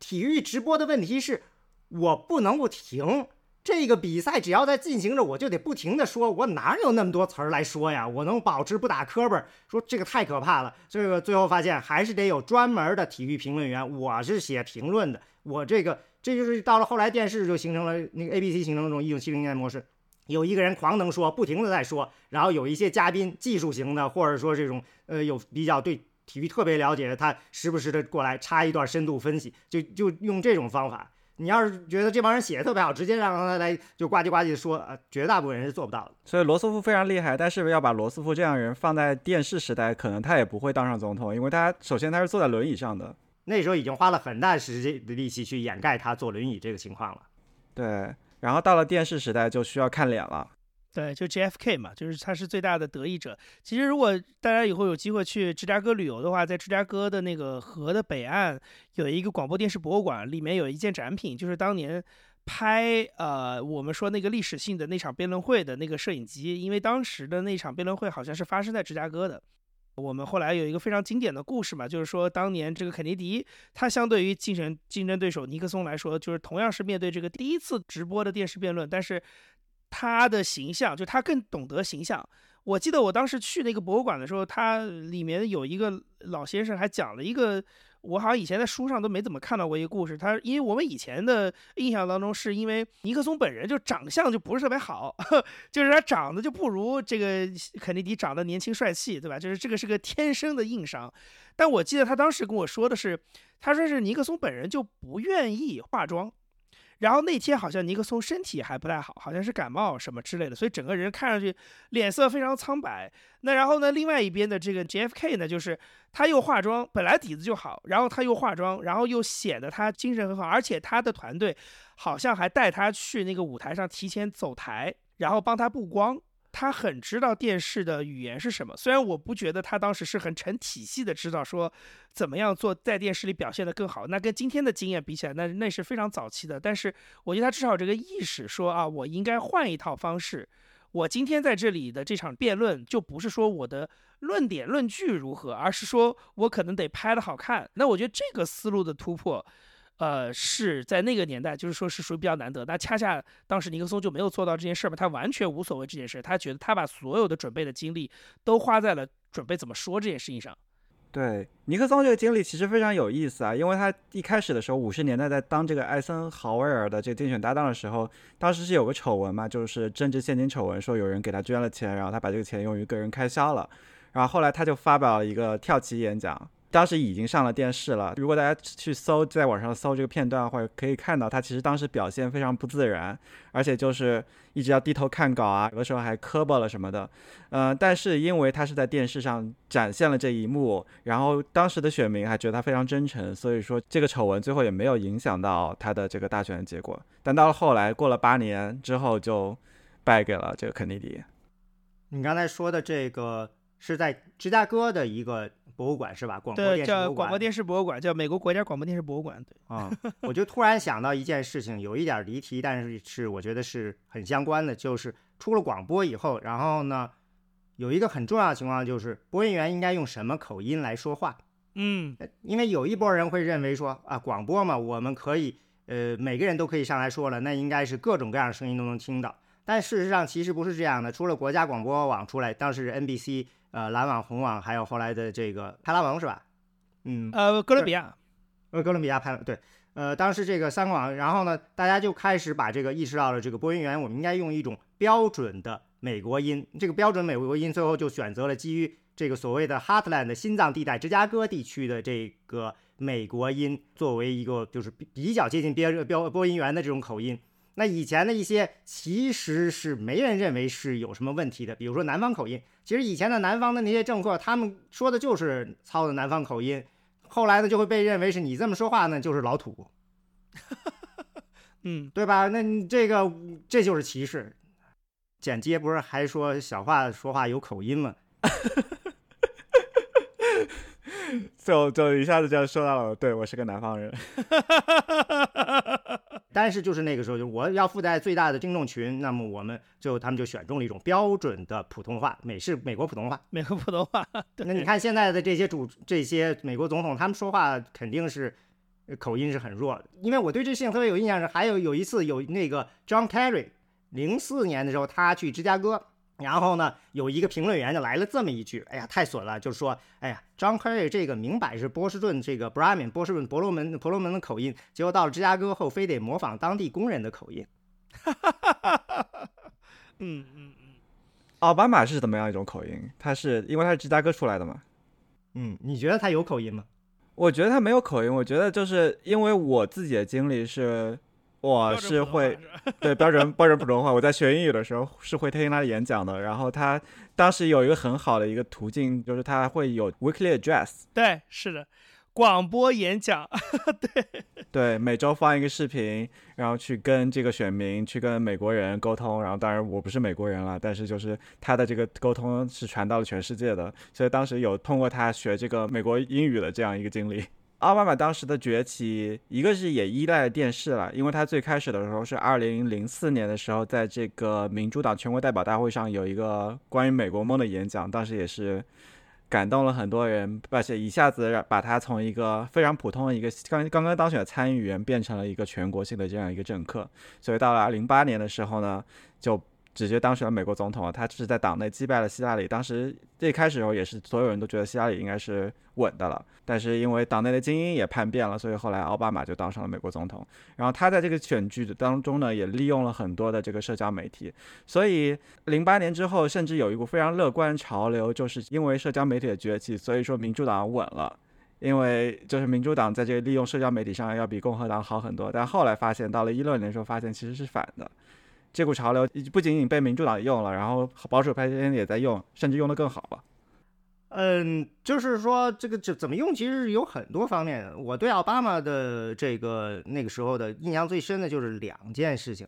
体育直播的问题是，我不能不停。这个比赛只要在进行着，我就得不停的说，我哪有那么多词儿来说呀？我能保持不打磕巴？说这个太可怕了。这个最后发现还是得有专门的体育评论员。我是写评论的，我这个这就是到了后来电视就形成了那个 ABC 形成这种一九七零年模式，有一个人狂能说，不停的在说，然后有一些嘉宾技术型的，或者说这种呃有比较对体育特别了解的，他时不时的过来插一段深度分析，就就用这种方法。你要是觉得这帮人写的特别好，直接让他来就呱唧呱唧说，呃，绝大部分人是做不到的。所以罗斯福非常厉害，但是要把罗斯福这样人放在电视时代，可能他也不会当上总统，因为他首先他是坐在轮椅上的。那时候已经花了很大时间的力气去掩盖他坐轮椅这个情况了。对，然后到了电视时代就需要看脸了。对，就 JFK 嘛，就是他是最大的得益者。其实，如果大家以后有机会去芝加哥旅游的话，在芝加哥的那个河的北岸有一个广播电视博物馆，里面有一件展品，就是当年拍呃我们说那个历史性的那场辩论会的那个摄影机。因为当时的那场辩论会好像是发生在芝加哥的。我们后来有一个非常经典的故事嘛，就是说当年这个肯尼迪他相对于竞争竞争对手尼克松来说，就是同样是面对这个第一次直播的电视辩论，但是。他的形象，就他更懂得形象。我记得我当时去那个博物馆的时候，他里面有一个老先生还讲了一个。我好像以前在书上都没怎么看到过一个故事，他因为我们以前的印象当中，是因为尼克松本人就长相就不是特别好，就是他长得就不如这个肯尼迪长得年轻帅气，对吧？就是这个是个天生的硬伤。但我记得他当时跟我说的是，他说是尼克松本人就不愿意化妆。然后那天好像尼克松身体还不太好，好像是感冒什么之类的，所以整个人看上去脸色非常苍白。那然后呢，另外一边的这个 JFK 呢，就是他又化妆，本来底子就好，然后他又化妆，然后又显得他精神很好，而且他的团队好像还带他去那个舞台上提前走台，然后帮他布光。他很知道电视的语言是什么，虽然我不觉得他当时是很成体系的知道说怎么样做在电视里表现的更好，那跟今天的经验比起来，那那是非常早期的。但是我觉得他至少这个意识说啊，我应该换一套方式。我今天在这里的这场辩论就不是说我的论点论据如何，而是说我可能得拍的好看。那我觉得这个思路的突破。呃，是在那个年代，就是说是属于比较难得。那恰恰当时尼克松就没有做到这件事儿嘛，他完全无所谓这件事，他觉得他把所有的准备的精力都花在了准备怎么说这件事情上。对，尼克松这个经历其实非常有意思啊，因为他一开始的时候，五十年代在当这个艾森豪威尔的这个竞选搭档的时候，当时是有个丑闻嘛，就是政治现金丑闻，说有人给他捐了钱，然后他把这个钱用于个人开销了，然后后来他就发表了一个跳棋演讲。当时已经上了电视了。如果大家去搜，在网上搜这个片段，或者可以看到他其实当时表现非常不自然，而且就是一直要低头看稿啊，有的时候还磕巴了什么的。嗯，但是因为他是在电视上展现了这一幕，然后当时的选民还觉得他非常真诚，所以说这个丑闻最后也没有影响到他的这个大选的结果。但到了后来，过了八年之后，就败给了这个肯尼迪。你刚才说的这个是在芝加哥的一个。博物馆是吧？广播电视叫广播电视博物馆，叫美国国家广播电视博物馆。对啊，我就突然想到一件事情，有一点离题，但是是我觉得是很相关的，就是出了广播以后，然后呢，有一个很重要的情况就是播音员应该用什么口音来说话。嗯，因为有一波人会认为说啊，广播嘛，我们可以呃每个人都可以上来说了，那应该是各种各样的声音都能听到。但事实上其实不是这样的，除了国家广播网出来，当时 NBC。呃，蓝网、红网，还有后来的这个派拉蒙是吧？嗯，呃，哥伦比亚，呃，哥伦比亚派对，呃，当时这个三网，然后呢，大家就开始把这个意识到了，这个播音员我们应该用一种标准的美国音，这个标准美国音，最后就选择了基于这个所谓的 Heartland 心脏地带芝加哥地区的这个美国音，作为一个就是比较接近标标播音员的这种口音。那以前的一些其实是没人认为是有什么问题的，比如说南方口音。其实以前的南方的那些政客，他们说的就是操的南方口音，后来呢就会被认为是你这么说话呢就是老土，嗯，对吧？那你这个这就是歧视。剪接不是还说小话说话有口音吗？就就一下子就说到了，对我是个南方人。但是就是那个时候，就我要附带最大的听众群，那么我们最后他们就选中了一种标准的普通话，美式美国普通话，美国普通话。那你看现在的这些主这些美国总统，他们说话肯定是口音是很弱的。因为我对这事情特别有印象是，还有有一次有那个 John Kerry，零四年的时候他去芝加哥。然后呢，有一个评论员就来了这么一句：“哎呀，太损了！”就是说：“哎呀，John Kerry 这个明摆是波士顿这个 Brahmin 波士顿婆罗门婆罗门的口音，结果到了芝加哥后，非得模仿当地工人的口音。”哈哈哈哈哈！嗯嗯嗯，奥巴马是怎么样一种口音？他是因为他是芝加哥出来的嘛？嗯，你觉得他有口音吗？我觉得他没有口音。我觉得就是因为我自己的经历是。我是会对标准标准普通话。我在学英语的时候是会听他的演讲的。然后他当时有一个很好的一个途径，就是他会有 weekly address。对，是的，广播演讲。对对，每周放一个视频，然后去跟这个选民、去跟美国人沟通。然后当然我不是美国人了，但是就是他的这个沟通是传到了全世界的。所以当时有通过他学这个美国英语的这样一个经历。奥巴马当时的崛起，一个是也依赖电视了，因为他最开始的时候是二零零四年的时候，在这个民主党全国代表大会上有一个关于美国梦的演讲，当时也是感动了很多人，而且一下子把他从一个非常普通的一个刚刚刚当选的参议员变成了一个全国性的这样一个政客。所以到了零八年的时候呢，就直接当选了美国总统啊，他是在党内击败了希拉里。当时最开始时候也是所有人都觉得希拉里应该是稳的了，但是因为党内的精英也叛变了，所以后来奥巴马就当上了美国总统。然后他在这个选举当中呢，也利用了很多的这个社交媒体，所以零八年之后，甚至有一股非常乐观潮流，就是因为社交媒体的崛起，所以说民主党稳了。因为就是民主党在这个利用社交媒体上要比共和党好很多，但后来发现到了一六年的时候，发现其实是反的。这股潮流不仅仅被民主党用了，然后保守派也在用，甚至用的更好了。嗯，就是说这个这怎么用，其实有很多方面。我对奥巴马的这个那个时候的印象最深的就是两件事情。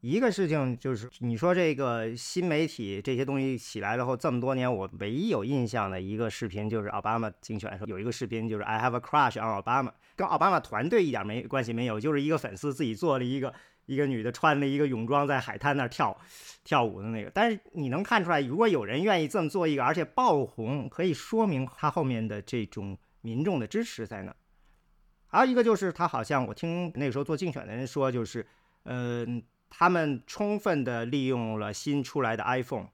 一个事情就是你说这个新媒体这些东西起来了后，这么多年我唯一有印象的一个视频就是奥巴马竞选的时候有一个视频，就是 I have a crush on 奥巴马，跟奥巴马团队一点没关系没有，就是一个粉丝自己做了一个一个女的穿了一个泳装在海滩那儿跳跳舞的那个。但是你能看出来，如果有人愿意这么做一个，而且爆红，可以说明他后面的这种民众的支持在哪。还有一个就是他好像我听那个时候做竞选的人说，就是嗯。他们充分的利用了新出来的 iPhone，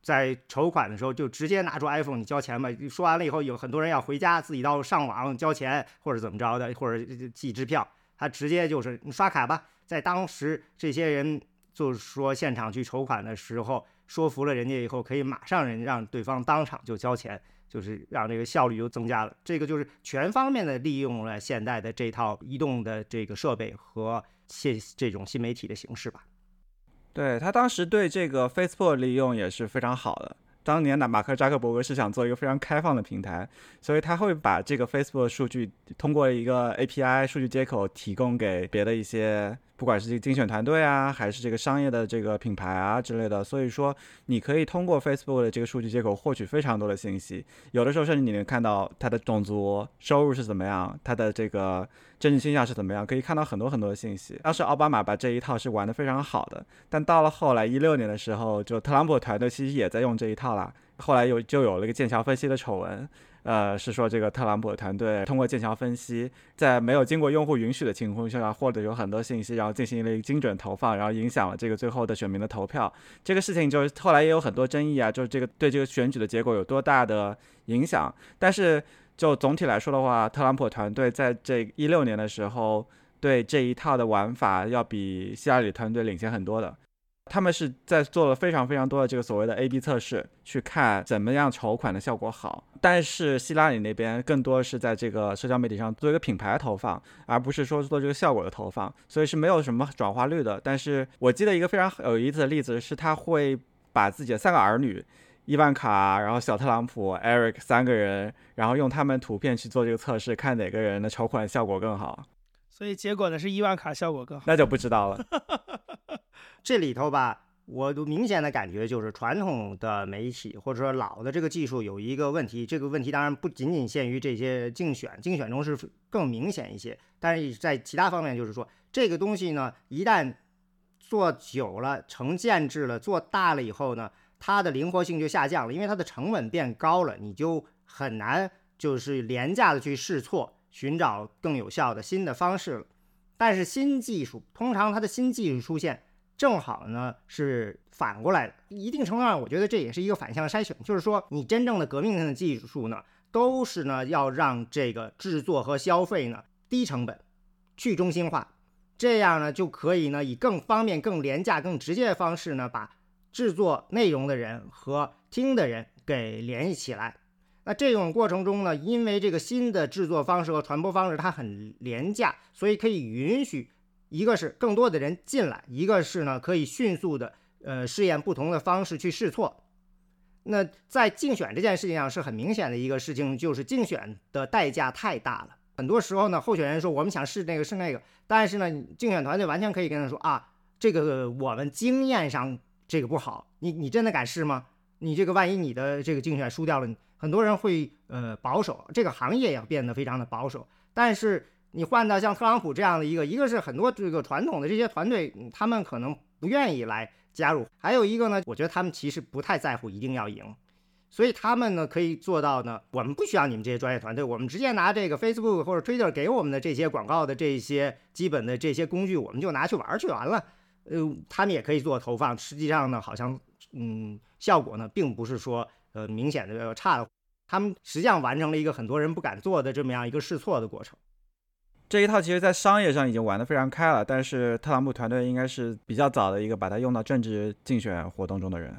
在筹款的时候就直接拿出 iPhone，你交钱吧。说完了以后，有很多人要回家自己到上网交钱或者怎么着的，或者寄支票，他直接就是你刷卡吧。在当时这些人就是说现场去筹款的时候，说服了人家以后，可以马上人让对方当场就交钱，就是让这个效率又增加了。这个就是全方面的利用了现代的这套移动的这个设备和。新这种新媒体的形式吧，对他当时对这个 Facebook 利用也是非常好的。当年的马克扎克伯格是想做一个非常开放的平台，所以他会把这个 Facebook 数据通过一个 API 数据接口提供给别的一些。不管是这个精选团队啊，还是这个商业的这个品牌啊之类的，所以说你可以通过 Facebook 的这个数据接口获取非常多的信息。有的时候甚至你能看到他的种族、收入是怎么样，他的这个政治倾向是怎么样，可以看到很多很多的信息。当时奥巴马把这一套是玩的非常好的，但到了后来一六年的时候，就特朗普团队其实也在用这一套啦。后来有就有了一个剑桥分析的丑闻。呃，是说这个特朗普团队通过剑桥分析，在没有经过用户允许的情况下，获得有很多信息，然后进行了一个精准投放，然后影响了这个最后的选民的投票。这个事情就是后来也有很多争议啊，就是这个对这个选举的结果有多大的影响。但是就总体来说的话，特朗普团队在这一六年的时候，对这一套的玩法要比希拉里团队领先很多的。他们是在做了非常非常多的这个所谓的 A/B 测试，去看怎么样筹款的效果好。但是希拉里那边更多是在这个社交媒体上做一个品牌投放，而不是说做这个效果的投放，所以是没有什么转化率的。但是我记得一个非常有意思的例子是，他会把自己的三个儿女，伊万卡，然后小特朗普、Eric 三个人，然后用他们图片去做这个测试，看哪个人的筹款效果更好。所以结果呢是伊万卡效果更好，那就不知道了。这里头吧，我都明显的感觉就是传统的媒体或者说老的这个技术有一个问题。这个问题当然不仅仅限于这些竞选，竞选中是更明显一些。但是在其他方面，就是说这个东西呢，一旦做久了、成建制了、做大了以后呢，它的灵活性就下降了，因为它的成本变高了，你就很难就是廉价的去试错，寻找更有效的新的方式了。但是新技术通常它的新技术出现。正好呢是反过来的，一定程度上，我觉得这也是一个反向筛选，就是说你真正的革命性的技术呢，都是呢要让这个制作和消费呢低成本、去中心化，这样呢就可以呢以更方便、更廉价、更直接的方式呢把制作内容的人和听的人给联系起来。那这种过程中呢，因为这个新的制作方式和传播方式它很廉价，所以可以允许。一个是更多的人进来，一个是呢可以迅速的呃试验不同的方式去试错。那在竞选这件事情上是很明显的一个事情，就是竞选的代价太大了。很多时候呢，候选人说我们想试那个试那个，但是呢，竞选团队完全可以跟他说啊，这个我们经验上这个不好，你你真的敢试吗？你这个万一你的这个竞选输掉了，很多人会呃保守，这个行业也变得非常的保守，但是。你换到像特朗普这样的一个，一个是很多这个传统的这些团队，他们可能不愿意来加入；还有一个呢，我觉得他们其实不太在乎一定要赢，所以他们呢可以做到呢，我们不需要你们这些专业团队，我们直接拿这个 Facebook 或者 Twitter 给我们的这些广告的这些基本的这些工具，我们就拿去玩去完了。呃，他们也可以做投放，实际上呢，好像嗯，效果呢，并不是说呃明显的差的。他们实际上完成了一个很多人不敢做的这么样一个试错的过程。这一套其实，在商业上已经玩得非常开了，但是特朗普团队应该是比较早的一个把它用到政治竞选活动中的人，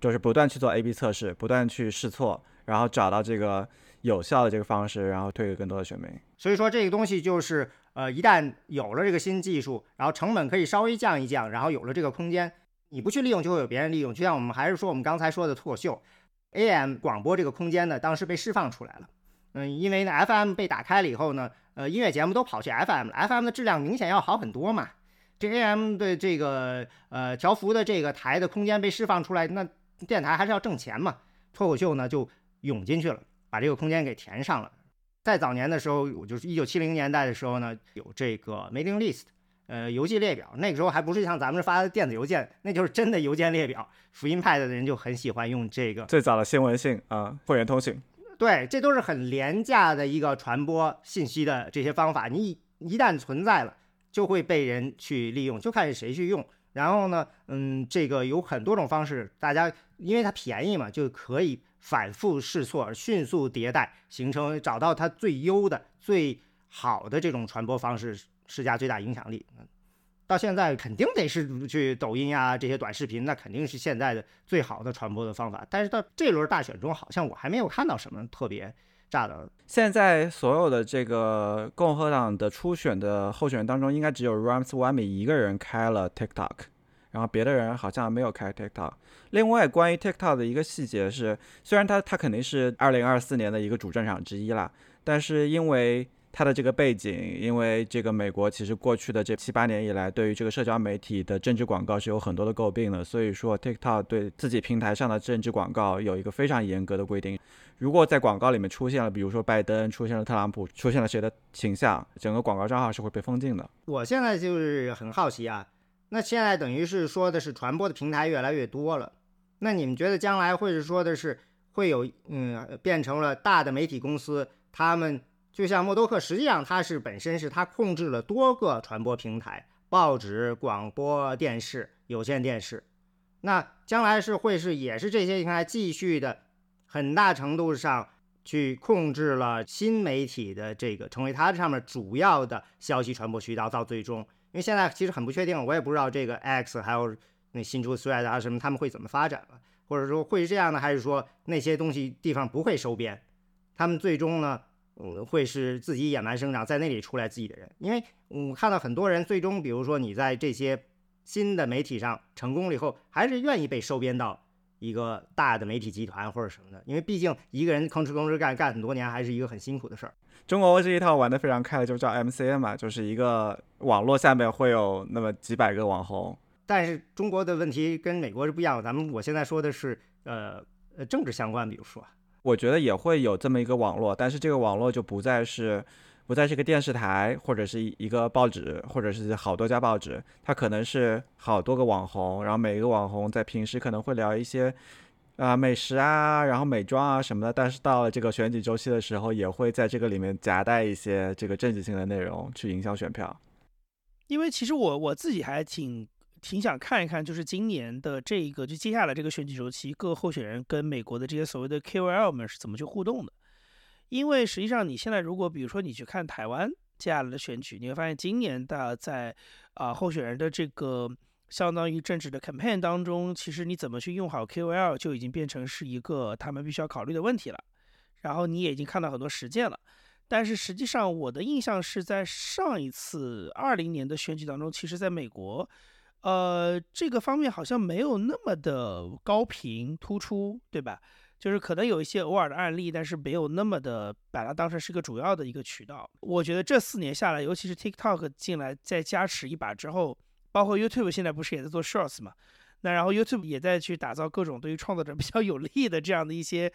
就是不断去做 A/B 测试，不断去试错，然后找到这个有效的这个方式，然后推给更多的选民。所以说，这个东西就是呃，一旦有了这个新技术，然后成本可以稍微降一降，然后有了这个空间，你不去利用，就会有别人利用。就像我们还是说我们刚才说的脱口秀，AM 广播这个空间呢，当时被释放出来了。嗯，因为呢，FM 被打开了以后呢。呃，音乐节目都跑去 FM 了，FM 的质量明显要好很多嘛。这 AM 的这个呃调幅的这个台的空间被释放出来，那电台还是要挣钱嘛。脱口秀呢就涌进去了，把这个空间给填上了。在早年的时候，我就是一九七零年代的时候呢，有这个 mailing list，呃，邮寄列表。那个时候还不是像咱们发的电子邮件，那就是真的邮件列表。福音派的人就很喜欢用这个最早的新闻信啊，会员通讯。对，这都是很廉价的一个传播信息的这些方法。你一旦存在了，就会被人去利用，就看谁去用。然后呢，嗯，这个有很多种方式，大家因为它便宜嘛，就可以反复试错，迅速迭代，形成找到它最优的、最好的这种传播方式，施加最大影响力。到现在肯定得是去抖音呀这些短视频，那肯定是现在的最好的传播的方法。但是到这轮大选中，好像我还没有看到什么特别炸的。现在所有的这个共和党的初选的候选人当中，应该只有 Rams Wami 一个人开了 TikTok，然后别的人好像没有开 TikTok。另外，关于 TikTok 的一个细节是，虽然他他肯定是2024年的一个主战场之一啦，但是因为它的这个背景，因为这个美国其实过去的这七八年以来，对于这个社交媒体的政治广告是有很多的诟病的，所以说 TikTok 对自己平台上的政治广告有一个非常严格的规定。如果在广告里面出现了，比如说拜登，出现了特朗普，出现了谁的形象，整个广告账号是会被封禁的。我现在就是很好奇啊，那现在等于是说的是传播的平台越来越多了，那你们觉得将来会是说的是会有嗯变成了大的媒体公司他们？就像默多克，实际上它是本身是它控制了多个传播平台，报纸、广播电视、有线电视。那将来是会是也是这些平台继续的，很大程度上去控制了新媒体的这个，成为它上面主要的消息传播渠道。到最终，因为现在其实很不确定，我也不知道这个 X 还有那新出 Thread 啊什么，他们会怎么发展了，或者说会是这样的，还是说那些东西地方不会收编，他们最终呢？嗯，会是自己野蛮生长，在那里出来自己的人，因为我看到很多人最终，比如说你在这些新的媒体上成功了以后，还是愿意被收编到一个大的媒体集团或者什么的，因为毕竟一个人吭哧吭哧干干很多年，还是一个很辛苦的事儿。中国这一套玩的非常开的，就叫 MCN 嘛，就是一个网络下面会有那么几百个网红。但是中国的问题跟美国是不一样的，咱们我现在说的是呃呃政治相关，比如说。我觉得也会有这么一个网络，但是这个网络就不再是，不再是一个电视台，或者是一个报纸，或者是好多家报纸，它可能是好多个网红，然后每一个网红在平时可能会聊一些，啊美食啊，然后美妆啊什么的，但是到了这个选举周期的时候，也会在这个里面夹带一些这个政治性的内容去影响选票。因为其实我我自己还挺。挺想看一看，就是今年的这一个，就接下来这个选举周期，各候选人跟美国的这些所谓的 KOL 们是怎么去互动的？因为实际上，你现在如果比如说你去看台湾接下来的选举，你会发现今年的在啊候选人的这个相当于政治的 campaign 当中，其实你怎么去用好 KOL 就已经变成是一个他们必须要考虑的问题了。然后你也已经看到很多实践了，但是实际上我的印象是在上一次二零年的选举当中，其实在美国。呃，这个方面好像没有那么的高频突出，对吧？就是可能有一些偶尔的案例，但是没有那么的把它当成是一个主要的一个渠道。我觉得这四年下来，尤其是 TikTok 进来再加持一把之后，包括 YouTube 现在不是也在做 Shorts 嘛？那然后 YouTube 也在去打造各种对于创作者比较有利的这样的一些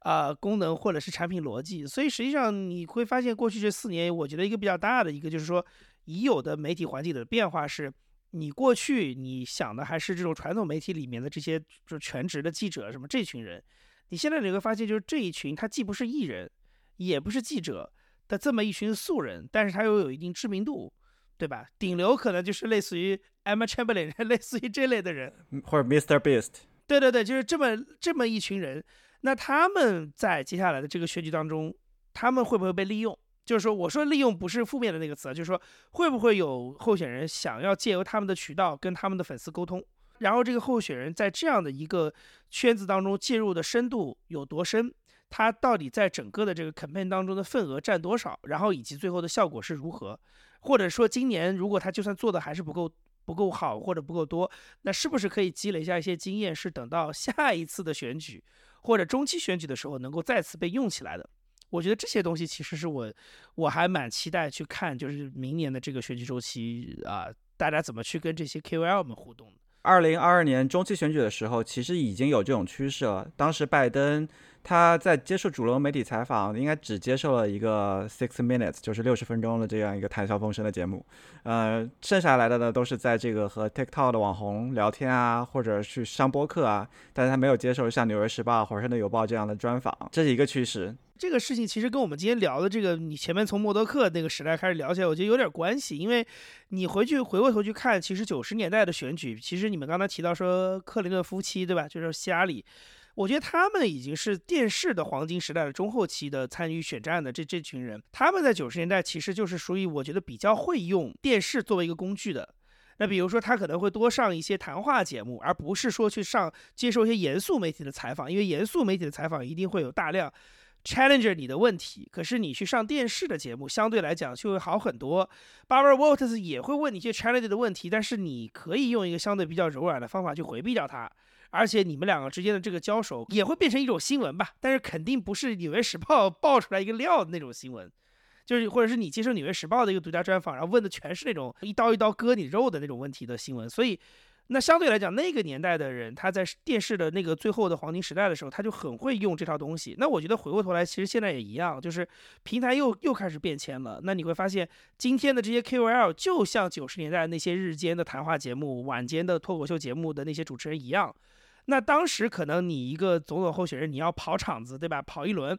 啊功能或者是产品逻辑。所以实际上你会发现，过去这四年，我觉得一个比较大的一个就是说，已有的媒体环境的变化是。你过去你想的还是这种传统媒体里面的这些就全职的记者什么这群人，你现在你会发现就是这一群他既不是艺人，也不是记者的这么一群素人，但是他又有一定知名度，对吧？顶流可能就是类似于 Emma Chamberlain，类似于这类的人，或者 Mr. Beast。对对对，就是这么这么一群人。那他们在接下来的这个选举当中，他们会不会被利用？就是说，我说利用不是负面的那个词啊，就是说会不会有候选人想要借由他们的渠道跟他们的粉丝沟通，然后这个候选人在这样的一个圈子当中介入的深度有多深，他到底在整个的这个 campaign 当中的份额占多少，然后以及最后的效果是如何，或者说今年如果他就算做的还是不够不够好或者不够多，那是不是可以积累一下一些经验，是等到下一次的选举或者中期选举的时候能够再次被用起来的？我觉得这些东西其实是我，我还蛮期待去看，就是明年的这个选举周期啊，大家怎么去跟这些 KOL 们互动。二零二二年中期选举的时候，其实已经有这种趋势了。当时拜登他在接受主流媒体采访，应该只接受了一个 six minutes，就是六十分钟的这样一个谈笑风生的节目。呃，剩下来的呢，都是在这个和 TikTok 的网红聊天啊，或者去上播客啊，但是他没有接受像《纽约时报》《华盛顿邮报》这样的专访，这是一个趋势。这个事情其实跟我们今天聊的这个，你前面从默多克那个时代开始聊起来，我觉得有点关系。因为你回去回过头去看，其实九十年代的选举，其实你们刚才提到说克林顿夫妻，对吧？就是希拉里，我觉得他们已经是电视的黄金时代的中后期的参与选战的这这群人，他们在九十年代其实就是属于我觉得比较会用电视作为一个工具的。那比如说他可能会多上一些谈话节目，而不是说去上接受一些严肃媒体的采访，因为严肃媒体的采访一定会有大量。challenger 你的问题，可是你去上电视的节目，相对来讲就会好很多。Barbara Walters 也会问你一些 challenge 的问题，但是你可以用一个相对比较柔软的方法去回避掉它。而且你们两个之间的这个交手也会变成一种新闻吧，但是肯定不是《纽约时报》爆出来一个料的那种新闻，就是或者是你接受《纽约时报》的一个独家专访，然后问的全是那种一刀一刀割你肉的那种问题的新闻，所以。那相对来讲，那个年代的人，他在电视的那个最后的黄金时代的时候，他就很会用这套东西。那我觉得回过头来，其实现在也一样，就是平台又又开始变迁了。那你会发现，今天的这些 KOL 就像九十年代那些日间的谈话节目、晚间的脱口秀节目的那些主持人一样。那当时可能你一个总统候选人，你要跑场子，对吧？跑一轮，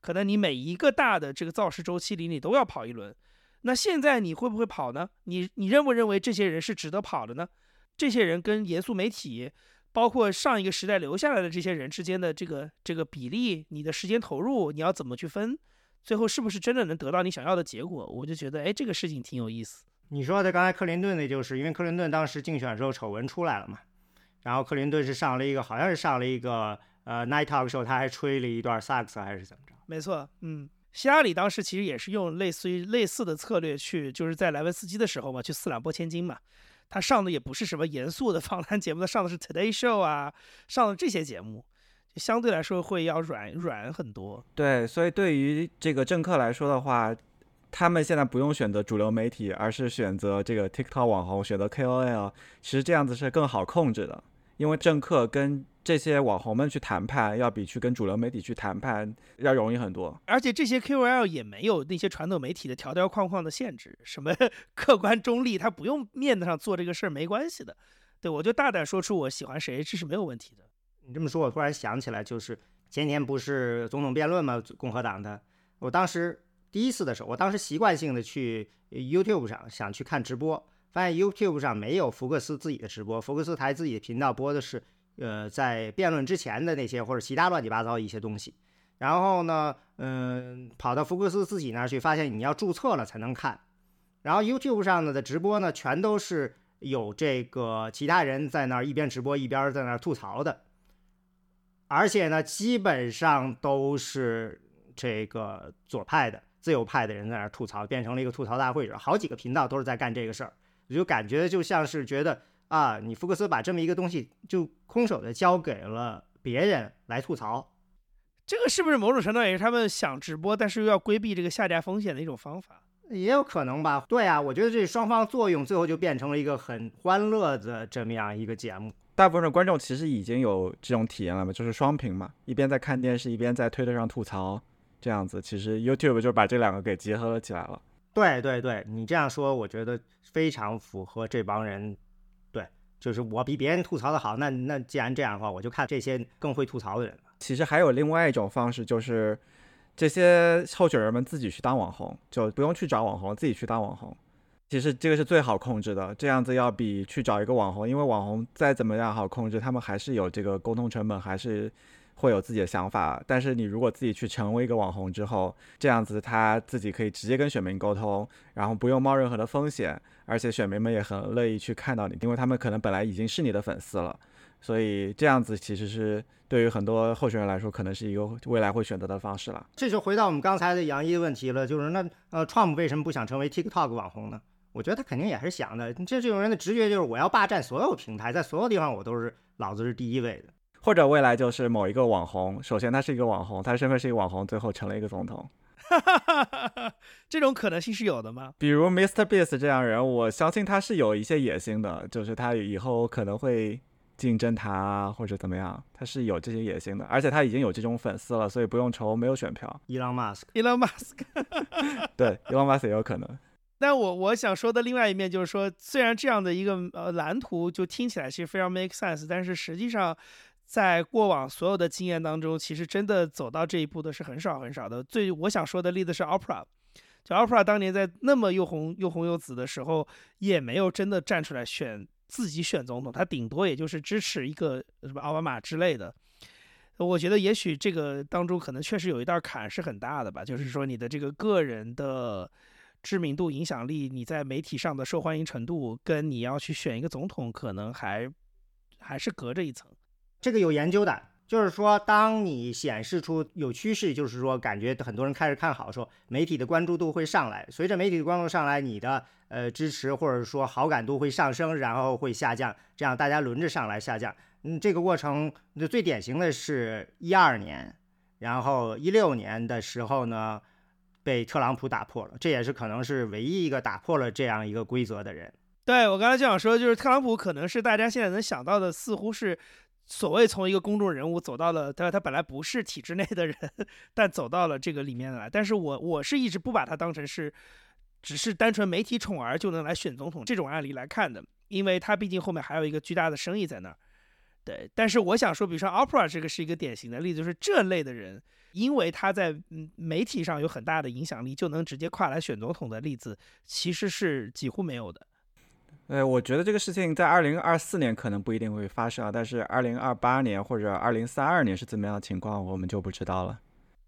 可能你每一个大的这个造势周期里，你都要跑一轮。那现在你会不会跑呢？你你认不认为这些人是值得跑的呢？这些人跟严肃媒体，包括上一个时代留下来的这些人之间的这个这个比例，你的时间投入你要怎么去分？最后是不是真的能得到你想要的结果？我就觉得，哎，这个事情挺有意思。你说的刚才克林顿那就是因为克林顿当时竞选的时候丑闻出来了嘛，然后克林顿是上了一个好像是上了一个呃 night talk show，他还吹了一段萨克斯还是怎么着？没错，嗯，希拉里当时其实也是用类似于类似的策略去，就是在莱文斯基的时候嘛，去四两拨千斤嘛。他上的也不是什么严肃的访谈节目，他上的是 Today Show 啊，上的这些节目，就相对来说会要软软很多。对，所以对于这个政客来说的话，他们现在不用选择主流媒体，而是选择这个 TikTok 网红，选择 KOL，其实这样子是更好控制的，因为政客跟。这些网红们去谈判，要比去跟主流媒体去谈判要容易很多。而且这些 KOL 也没有那些传统媒体的条条框框的限制，什么 客观中立，他不用面子上做这个事儿没关系的。对我就大胆说出我喜欢谁，这是没有问题的。你这么说，我突然想起来，就是前天不是总统辩论吗？共和党的，我当时第一次的时候，我当时习惯性的去 YouTube 上想去看直播，发现 YouTube 上没有福克斯自己的直播，福克斯台自己的频道播的是。呃，在辩论之前的那些或者其他乱七八糟一些东西，然后呢，嗯，跑到福克斯自己那儿去，发现你要注册了才能看。然后 YouTube 上的直播呢，全都是有这个其他人在那儿一边直播一边在那儿吐槽的，而且呢，基本上都是这个左派的、自由派的人在那儿吐槽，变成了一个吐槽大会。好几个频道都是在干这个事儿，我就感觉就像是觉得。啊，你福克斯把这么一个东西就空手的交给了别人来吐槽，这个是不是某种程度也是他们想直播，但是又要规避这个下架风险的一种方法？也有可能吧。对啊，我觉得这双方作用最后就变成了一个很欢乐的这么样一个节目。大部分的观众其实已经有这种体验了嘛，就是双屏嘛，一边在看电视，一边在推特上吐槽，这样子。其实 YouTube 就把这两个给结合了起来了。对对对，你这样说，我觉得非常符合这帮人。对就是我比别人吐槽的好，那那既然这样的话，我就看这些更会吐槽的人。其实还有另外一种方式，就是这些候选人们自己去当网红，就不用去找网红，自己去当网红。其实这个是最好控制的，这样子要比去找一个网红，因为网红再怎么样好控制，他们还是有这个沟通成本，还是会有自己的想法。但是你如果自己去成为一个网红之后，这样子他自己可以直接跟选民沟通，然后不用冒任何的风险，而且选民们也很乐意去看到你，因为他们可能本来已经是你的粉丝了。所以这样子其实是对于很多候选人来说，可能是一个未来会选择的方式了。这就回到我们刚才的杨一的问题了，就是那呃，Trump 为什么不想成为 TikTok 网红呢？我觉得他肯定也是想的，这这种人的直觉就是我要霸占所有平台，在所有地方我都是老子是第一位的。或者未来就是某一个网红，首先他是一个网红，他身份是一个网红，最后成了一个总统，这种可能性是有的吗？比如 Mr. Beast 这样人，我相信他是有一些野心的，就是他以后可能会竞争他啊，或者怎么样，他是有这些野心的，而且他已经有这种粉丝了，所以不用愁没有选票。Elon Musk，Elon Musk。对，Elon Musk 也有可能。但我我想说的另外一面就是说，虽然这样的一个呃蓝图就听起来其实非常 make sense，但是实际上在过往所有的经验当中，其实真的走到这一步的是很少很少的。最我想说的例子是 Opera，就 Opera 当年在那么又红又红又紫的时候，也没有真的站出来选自己选总统，他顶多也就是支持一个什么奥巴马之类的。我觉得也许这个当中可能确实有一道坎是很大的吧，就是说你的这个个人的。知名度、影响力，你在媒体上的受欢迎程度，跟你要去选一个总统，可能还还是隔着一层。这个有研究的，就是说，当你显示出有趋势，就是说，感觉很多人开始看好的时候，媒体的关注度会上来。随着媒体的关注上来，你的呃支持或者说好感度会上升，然后会下降，这样大家轮着上来下降。嗯，这个过程最典型的是一二年，然后一六年的时候呢。被特朗普打破了，这也是可能是唯一一个打破了这样一个规则的人。对我刚才就想说，就是特朗普可能是大家现在能想到的，似乎是所谓从一个公众人物走到了他他本来不是体制内的人，但走到了这个里面来。但是我我是一直不把他当成是只是单纯媒体宠儿就能来选总统这种案例来看的，因为他毕竟后面还有一个巨大的生意在那儿。对，但是我想说，比如说 Opera 这个是一个典型的例子，就是这类的人。因为他在媒体上有很大的影响力，就能直接跨来选总统的例子，其实是几乎没有的。呃，我觉得这个事情在二零二四年可能不一定会发生啊，但是二零二八年或者二零三二年是怎么样的情况，我们就不知道了。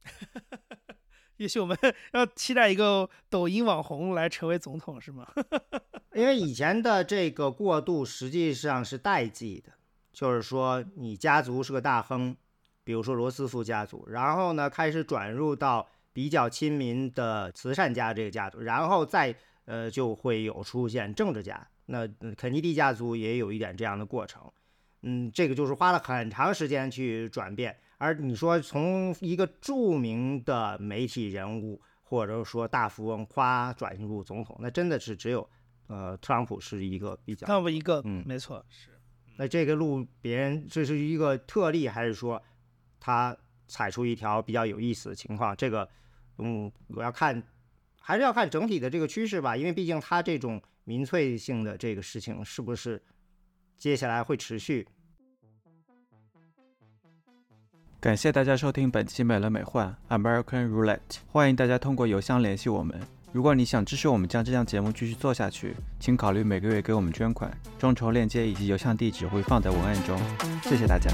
也许我们 要期待一个抖音网红来成为总统，是吗？因为以前的这个过渡实际上是代际的，就是说你家族是个大亨。比如说罗斯福家族，然后呢开始转入到比较亲民的慈善家这个家族，然后再呃就会有出现政治家。那肯尼迪家族也有一点这样的过程，嗯，这个就是花了很长时间去转变。而你说从一个著名的媒体人物或者说大富翁夸转入总统，那真的是只有呃特朗普是一个比较，特朗普一个，嗯，没错，是。那这个路别人这是一个特例，还是说？他踩出一条比较有意思的情况，这个，嗯，我要看，还是要看整体的这个趋势吧，因为毕竟它这种民粹性的这个事情是不是接下来会持续。感谢大家收听本期美轮美奂 American Roulette，欢迎大家通过邮箱联系我们。如果你想支持我们将这档节目继续做下去，请考虑每个月给我们捐款，众筹链接以及邮箱地址会放在文案中。谢谢大家。